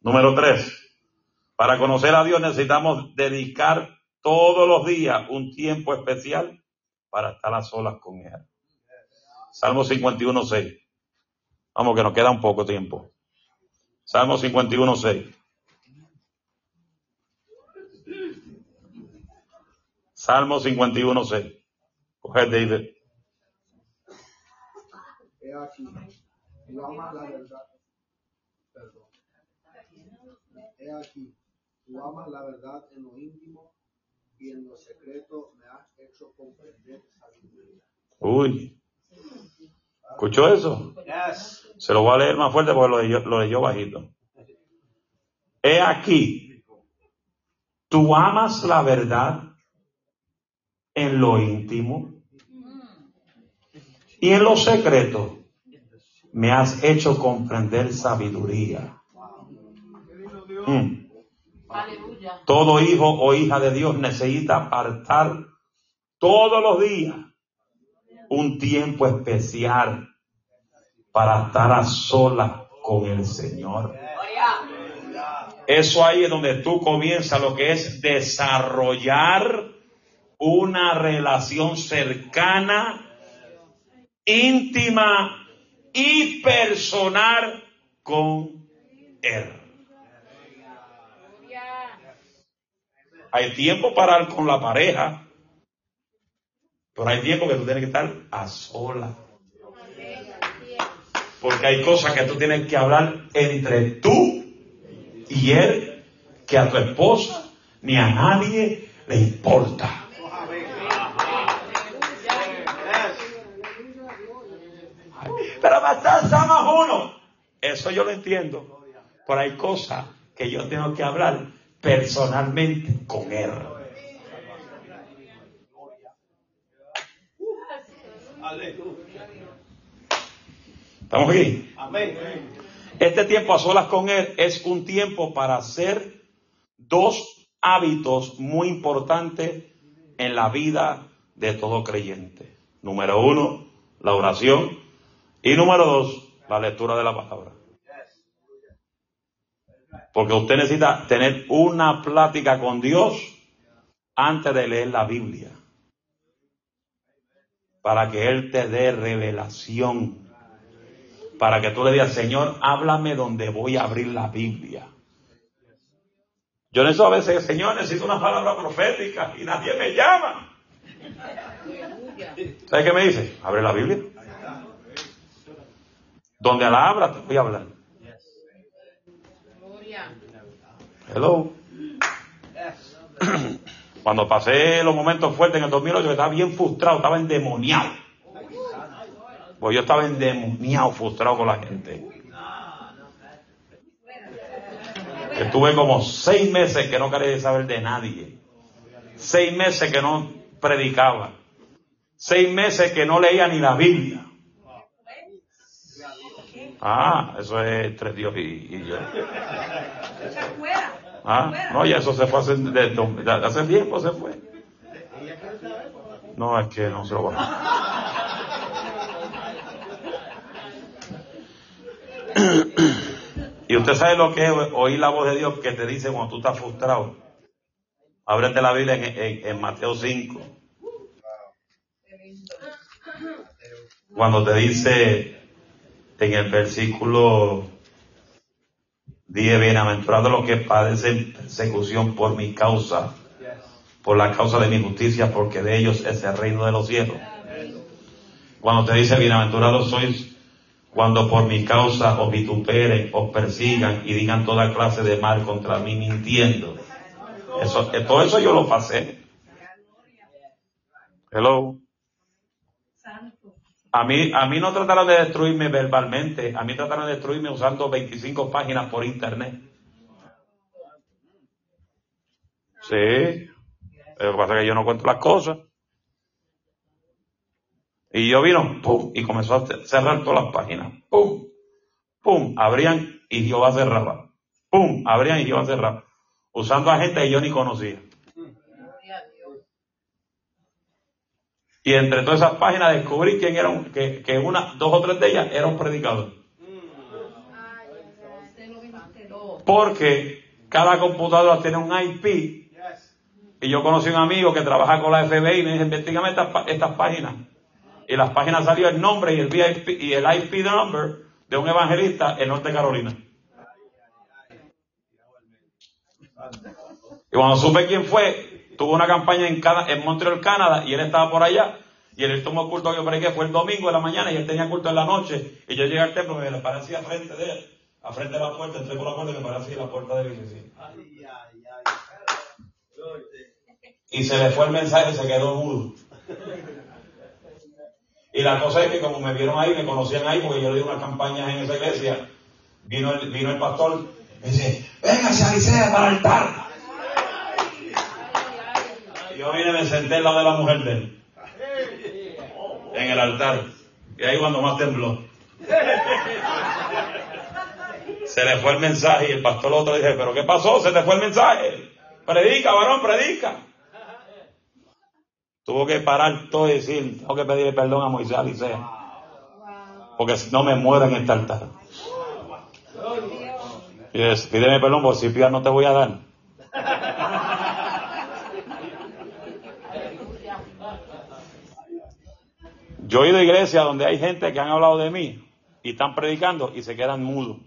Número tres. Para conocer a Dios necesitamos dedicar todos los días un tiempo especial para estar a solas con Él. Salmo 51, 6. Vamos, que nos queda un poco tiempo. Salmo 51, 6. Salmo 51, 6. Coge David. He aquí, tú amas la verdad. Perdón. He aquí, tú amas la verdad en lo íntimo y en lo secreto me has hecho comprender sabiduría. Uy. ¿Escuchó eso? Yes. Se lo voy a leer más fuerte porque lo leyó, lo leyó bajito. He aquí, tú amas la verdad en lo íntimo y en lo secreto me has hecho comprender sabiduría. Mm. Todo hijo o hija de Dios necesita apartar todos los días un tiempo especial para estar a solas con el Señor. Eso ahí es donde tú comienzas lo que es desarrollar una relación cercana, íntima y personal con Él. Hay tiempo para con la pareja, pero hay tiempo que tú tienes que estar a solas. Porque hay cosas que tú tienes que hablar entre tú y él que a tu esposa ni a nadie le importa. Pastor, somos uno. Eso yo lo entiendo. Pero hay cosas que yo tengo que hablar personalmente con él. ¿Estamos aquí? Este tiempo a solas con Él es un tiempo para hacer dos hábitos muy importantes en la vida de todo creyente. Número uno, la oración. Y número dos, la lectura de la palabra. Porque usted necesita tener una plática con Dios antes de leer la Biblia. Para que Él te dé revelación. Para que tú le digas, Señor, háblame donde voy a abrir la Biblia. Yo necesito a veces, Señor, necesito una palabra profética y nadie me llama. ¿Sabes qué me dice? Abre la Biblia. Donde la abra te voy a hablar. Hello. Cuando pasé los momentos fuertes en el 2008, estaba bien frustrado, estaba endemoniado. Pues yo estaba endemoniado, frustrado con la gente. Estuve como seis meses que no quería saber de nadie. Seis meses que no predicaba. Seis meses que no leía ni la Biblia. Ah, eso es entre Dios y, y yo. Ah, no, ya eso se fue hace, de, de- hace tiempo se fue. No, es que no se lo va Y usted sabe lo que es oír la voz de Dios que te dice cuando tú estás frustrado. Ábrete la Biblia en, en- en Mateo 5. Cuando te dice en el versículo 10, bienaventurados los que padecen persecución por mi causa, por la causa de mi justicia, porque de ellos es el reino de los cielos. Cuando te dice, bienaventurados sois cuando por mi causa os vituperen, os persigan y digan toda clase de mal contra mí mintiendo. Eso, todo eso yo lo pasé. Hello. A mí, a mí no trataron de destruirme verbalmente, a mí trataron de destruirme usando 25 páginas por internet. Sí. Lo que pasa es que yo no cuento las cosas. Y yo vino, pum, y comenzó a cerrar todas las páginas. Pum, pum, abrían y Jehová cerraba. Pum, abrían y Jehová cerraba. Usando a gente que yo ni conocía. Y entre todas esas páginas descubrí quién era un- que, que una, dos o tres de ellas era un predicador. Porque cada computadora tiene un IP. Y yo conocí a un amigo que trabaja con la FBI y me dice, investigame estas, estas páginas. Y las páginas salió el nombre y el VIP, y el IP number de un evangelista en Norte Carolina. Y cuando supe quién fue, tuvo una campaña en, en Montreal, Canadá, y él estaba por allá. Y el último culto que prediqué fue el domingo de la mañana y él tenía culto en la noche. Y yo llegué al templo y me paré así a frente de él, a frente de la puerta, entré por la puerta y me paré la puerta de iglesia. Y se le fue el mensaje y se quedó mudo. Y la cosa es que como me vieron ahí, me conocían ahí porque yo le di unas campañas en esa iglesia, vino el, vino el pastor, me dice, véngase a Licea para el altar. Yo vine me senté al lado de la mujer de él, en el altar. Y ahí cuando más tembló. Se le fue el mensaje y el pastor otro dice, pero ¿qué pasó? Se te fue el mensaje. Predica, varón, predica. Tuvo que parar todo y decir, tengo que pedirle perdón a Moisés Alicea. Porque no me muero en este altar. Y dice, pídeme perdón, porque si pidas no te voy a dar. Yo he ido a iglesias donde hay gente que han hablado de mí y están predicando y se quedan mudos.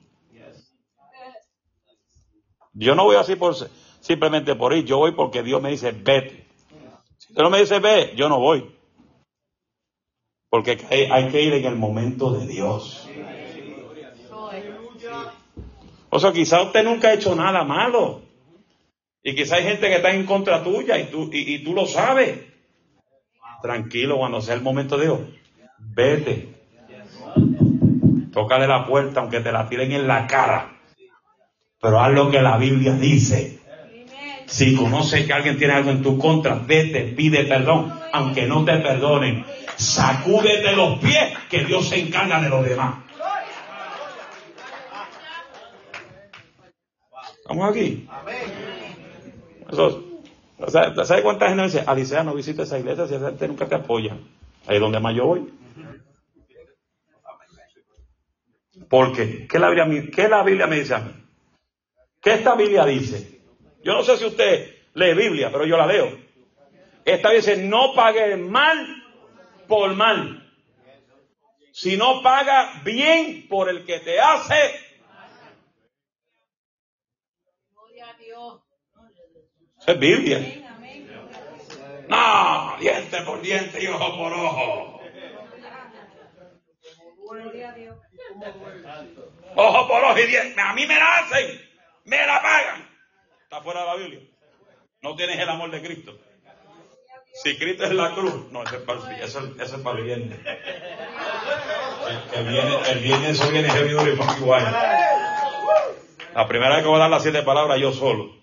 Yo no voy así por simplemente por ir, yo voy porque Dios me dice vete. Si usted no me dice ve, yo no voy. Porque hay, hay que ir en el momento de Dios. O sea, quizá usted nunca ha hecho nada malo. Y quizá hay gente que está en contra tuya y tú, y, y tú lo sabes. Tranquilo, cuando sea el momento de Dios, vete. Tócale la puerta aunque te la tiren en la cara. Pero haz lo que la Biblia dice. Si conoces que alguien tiene algo en tu contra, vete, pide perdón, aunque no te perdonen. Sacúdete los pies, que Dios se encarga de los demás. ¿Estamos aquí? Eso, O sea, ¿sabe cuánta gente dice, Alicia, no visita esa iglesia si esa gente nunca te apoya? Ahí es donde más yo voy. ¿Por qué? ¿Qué la Biblia, qué la Biblia me dice a mí? ¿Qué esta Biblia dice? Yo no sé si usted lee Biblia, pero yo la leo. Esta dice, no pague mal por mal, sino paga bien por el que te hace. Eso es Biblia. No, diente por diente y ojo por ojo. Ojo por ojo y diente. A mí me la hacen, me la pagan. Está fuera de la Biblia. No tienes el amor de Cristo. Si Cristo es la cruz, no, ese es para, ese, ese es para el viernes. El, viene, el viernes eso viene heavy duro y. La primera vez que voy a dar las siete palabras yo solo.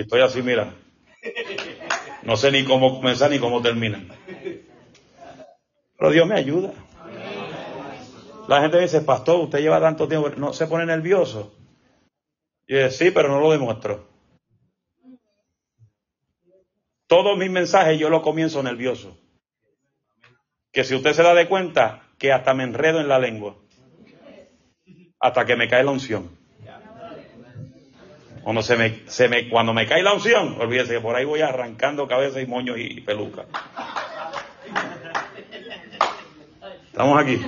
Estoy así, mira. No sé ni cómo comenzar ni cómo terminar. Pero Dios me ayuda. La gente dice, pastor, usted lleva tanto tiempo, no se pone nervioso. Y yo, sí, pero no lo demuestro. Todos mis mensajes yo los comienzo nervioso. Que si usted se da de cuenta, que hasta me enredo en la lengua. Hasta que me cae la unción. Cuando, se me, se me, cuando me cae la unción, olvídese que por ahí voy arrancando cabeza y moños y peluca. Estamos aquí.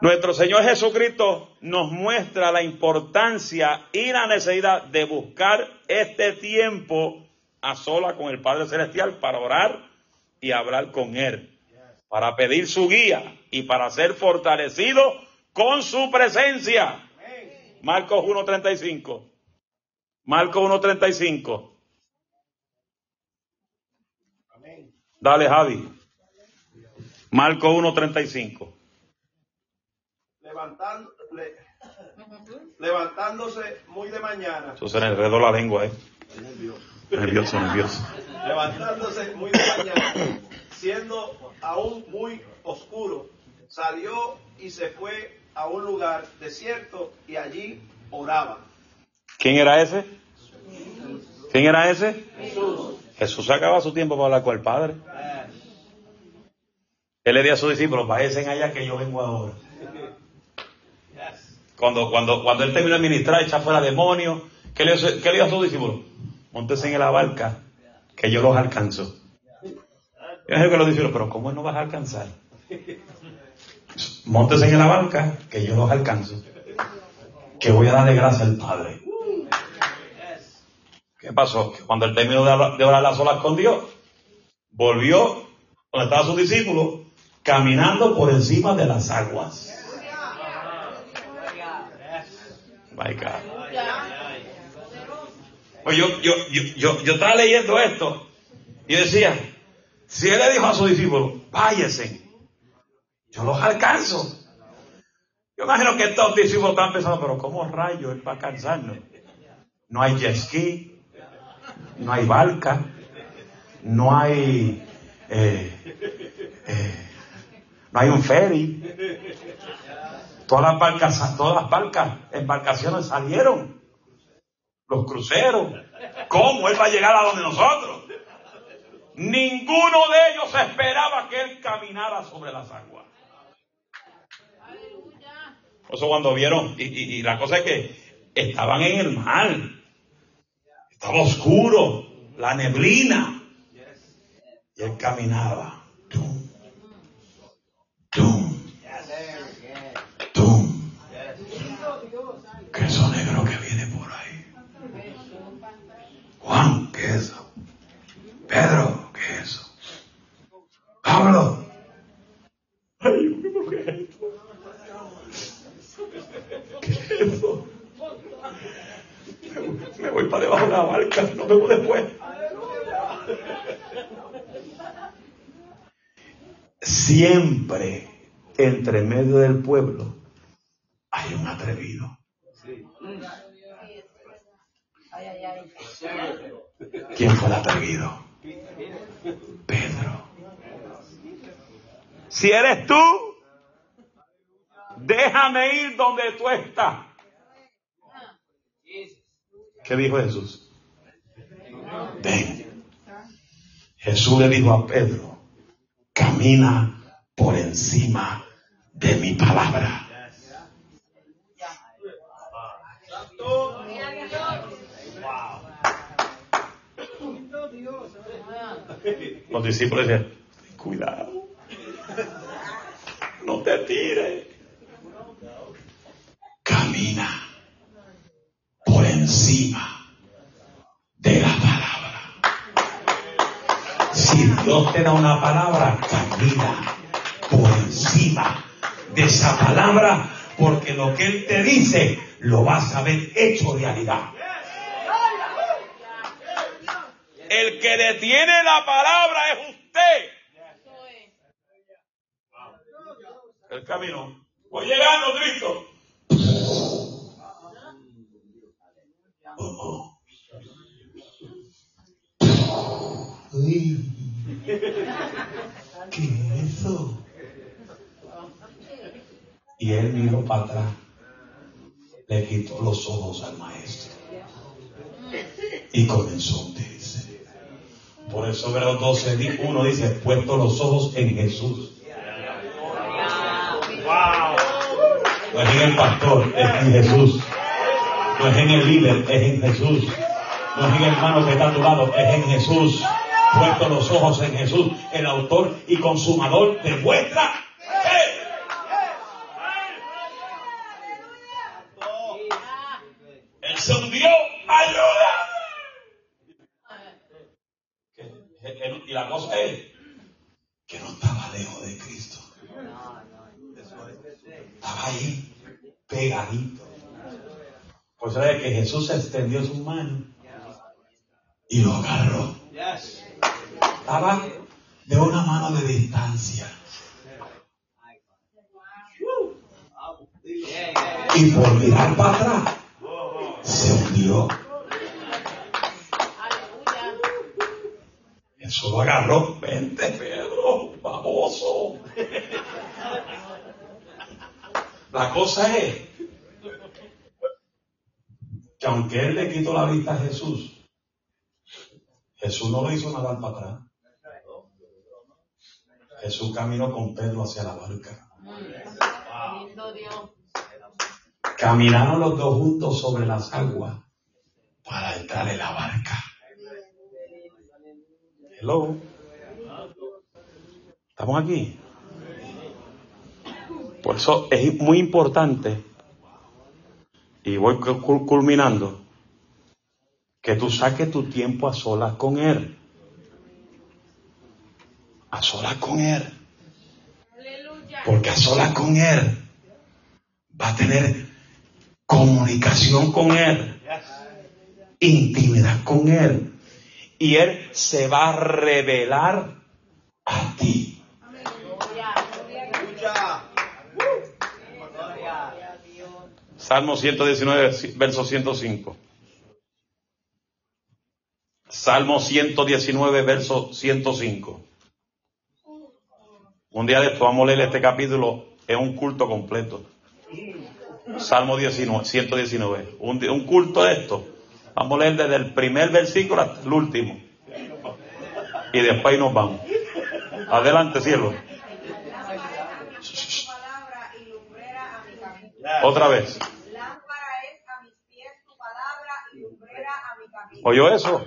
Nuestro Señor Jesucristo nos muestra la importancia y la necesidad de buscar este tiempo a sola con el Padre Celestial para orar y hablar con Él, para pedir su guía y para ser fortalecido con su presencia. Marcos 1.35. Marcos 1.35. Dale, Javi. Marcos 1.35. Levantando, le- levantándose muy de mañana, Eso se le enredó la lengua, ¿eh? Nervioso, nervioso. levantándose muy de mañana, siendo aún muy oscuro, salió y se fue a un lugar desierto y allí oraba. ¿Quién era ese? ¿Quién era ese? Jesús sacaba su tiempo para hablar con el Padre. Él le dijo a sus discípulos, váyanse allá que yo vengo ahora. Cuando, cuando, cuando él terminó de ministrar, echa fuera demonios, ¿qué le, ¿qué le dijo a sus discípulos? Montense en la barca, que yo los alcanzo. Yo que los discípulos, pero ¿cómo no vas a alcanzar? Montense en la barca, que yo los alcanzo. Que voy a darle gracias al Padre. ¿Qué pasó? Cuando él terminó de orar las olas con Dios, volvió donde estaban sus discípulos, caminando por encima de las aguas. My God. Pues yo, yo, yo, yo, yo estaba leyendo esto y decía, si él le dijo a sus discípulos, váyase, yo los alcanzo. Yo imagino que estos discípulos están pensando, pero ¿cómo rayos es para alcanzarnos? No hay jet ski, no hay barca, no hay, eh, eh, no hay un ferry. Todas las barcas, todas las embarcaciones salieron. Los cruceros. ¿Cómo él va a llegar a donde nosotros? Ninguno de ellos esperaba que él caminara sobre las aguas. Eso cuando vieron, y, la cosa es que estaban en el mar. Estaba oscuro, la neblina. Y él caminaba. Tum, tum, tum. ¿Qué negro que viene por ahí? Juan, ¿qué es eso? Pedro, ¿qué es eso? Pablo. Ay, ¿qué es esto? ¿Qué es eso? Me voy para debajo de la barca, no me voy después. Siempre entre medio del pueblo hay un atrevido. ¿Quién fue el atrevido? Pedro. Si eres tú, déjame ir donde tú estás. ¿Qué dijo Jesús? Ven. Jesús le dijo a Pedro, camina por encima de mi palabra. Los discípulos decían, cuidado, no te tires. Camina por encima de la palabra. Si Dios te da una palabra, camina por encima de esa palabra, porque lo que Él te dice lo vas a ver hecho realidad. El que detiene la palabra es usted. El camino. Voy llegando, Cristo. Oh, oh. ¿Qué es eso? Y él miró para atrás. Le quitó los ojos al maestro. Y comenzó a hundirse. Por eso Hebreos 12, uno dice, puesto los ojos en Jesús. No es en el pastor, es en Jesús. No es en el líder, es en Jesús. No es en el hermano que está a tu lado, es en Jesús. Puesto los ojos en Jesús, el autor y consumador de vuestra fe. Él se hundió, ayuda. Y la cosa es que no estaba lejos de Cristo. Estaba ahí, pegadito. Pues sabe que Jesús extendió su mano y lo agarró. Estaba de una mano de distancia. Y por mirar para atrás, se hundió. Jesús lo agarró. Vente, Pedro, baboso. La cosa es que aunque él le quitó la vista a Jesús, Jesús no lo hizo nadar para atrás. Jesús caminó con Pedro hacia la barca. Caminaron los dos juntos sobre las aguas para entrar en la barca. Hello. ¿Estamos aquí? Por eso es muy importante, y voy cu- culminando, que tú saques tu tiempo a solas con Él. A solas con Él. Porque a solas con Él va a tener comunicación con Él, intimidad con Él. Y Él se va a revelar a ti. Salmo 119, verso 105. Salmo 119, verso 105. Un día de esto vamos a leer este capítulo en un culto completo. Salmo 19, 119. Un, un culto de esto. Vamos a leer desde el primer versículo hasta el último. Y después nos vamos. Adelante, cielo. Otra vez. Lámpara es a mis pies tu palabra y lumbrera a mi camino. ¿Oyó eso?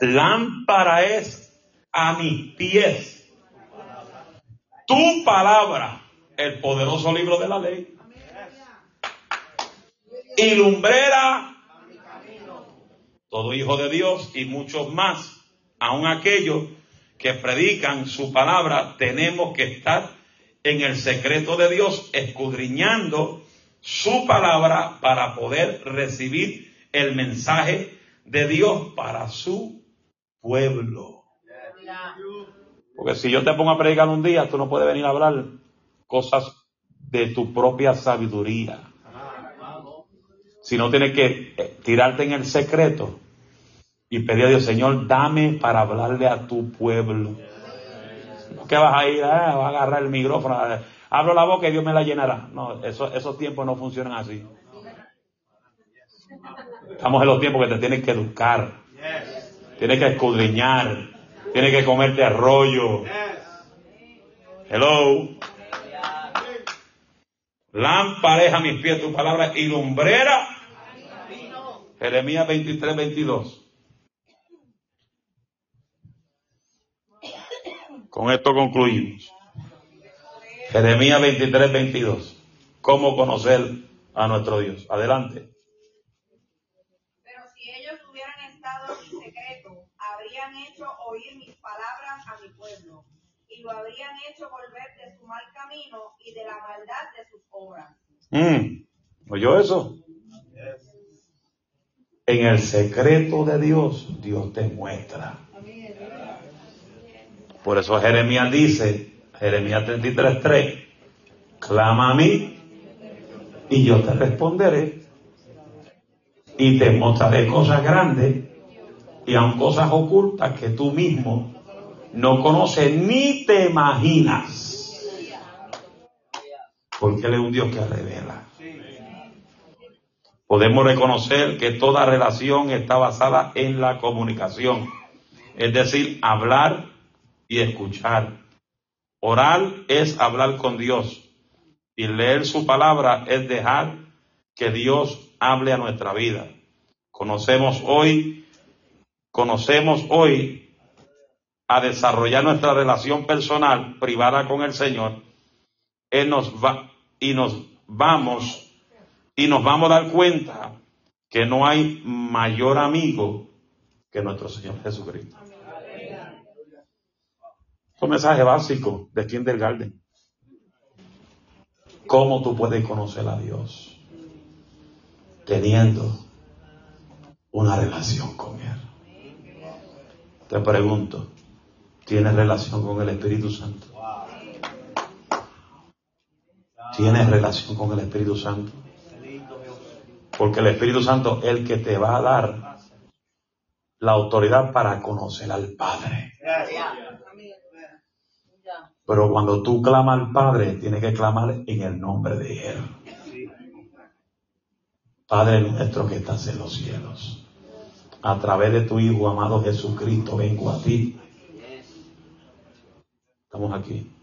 Lámpara es a mis pies. Tu palabra, el poderoso libro de la ley. Y lumbrera todo hijo de Dios y muchos más, aun aquellos que predican su palabra, tenemos que estar en el secreto de Dios, escudriñando su palabra para poder recibir el mensaje de Dios para su pueblo. Porque si yo te pongo a predicar un día, tú no puedes venir a hablar cosas de tu propia sabiduría. Si no tienes que eh, tirarte en el secreto y pedir a Dios, Señor, dame para hablarle a tu pueblo. No que vas a ir, vas a agarrar el micrófono, abro la boca y Dios me la llenará. No, eso, esos tiempos no funcionan así. Estamos en los tiempos que te tienes que educar, tienes que escudriñar, tienes que comerte arroyo. Hello. Lámpara es a mis pies tu palabra y lumbrera. Jeremías 23, 22. Con esto concluimos. Jeremías 23, 22. ¿Cómo conocer a nuestro Dios? Adelante. Pero si ellos hubieran estado en secreto, habrían hecho oír mis palabras a mi pueblo, lo habrían hecho volver de su mal camino y de la maldad de sus obras. Mm. ¿Oyó eso? En el secreto de Dios, Dios te muestra. Por eso Jeremías dice, Jeremías 33.3, clama a mí y yo te responderé y te mostraré cosas grandes y aun cosas ocultas que tú mismo no conoces ni te imaginas. Porque Él es un Dios que revela. Podemos reconocer que toda relación está basada en la comunicación, es decir, hablar y escuchar. Orar es hablar con Dios y leer su palabra es dejar que Dios hable a nuestra vida. Conocemos hoy, conocemos hoy a desarrollar nuestra relación personal privada con el Señor, Él nos va y nos vamos y nos vamos a dar cuenta que no hay mayor amigo que nuestro Señor Jesucristo. Es un mensaje básico de Kindergarten. ¿Cómo tú puedes conocer a Dios? Teniendo una relación con Él. Te pregunto, ¿tienes relación con el Espíritu Santo? ¿Tienes relación con el Espíritu Santo? Porque el Espíritu Santo es el que te va a dar la autoridad para conocer al Padre. Pero cuando tú clamas al Padre, tienes que clamar en el nombre de Él. Padre nuestro que estás en los cielos, a través de tu Hijo amado Jesucristo, vengo a ti. Estamos aquí.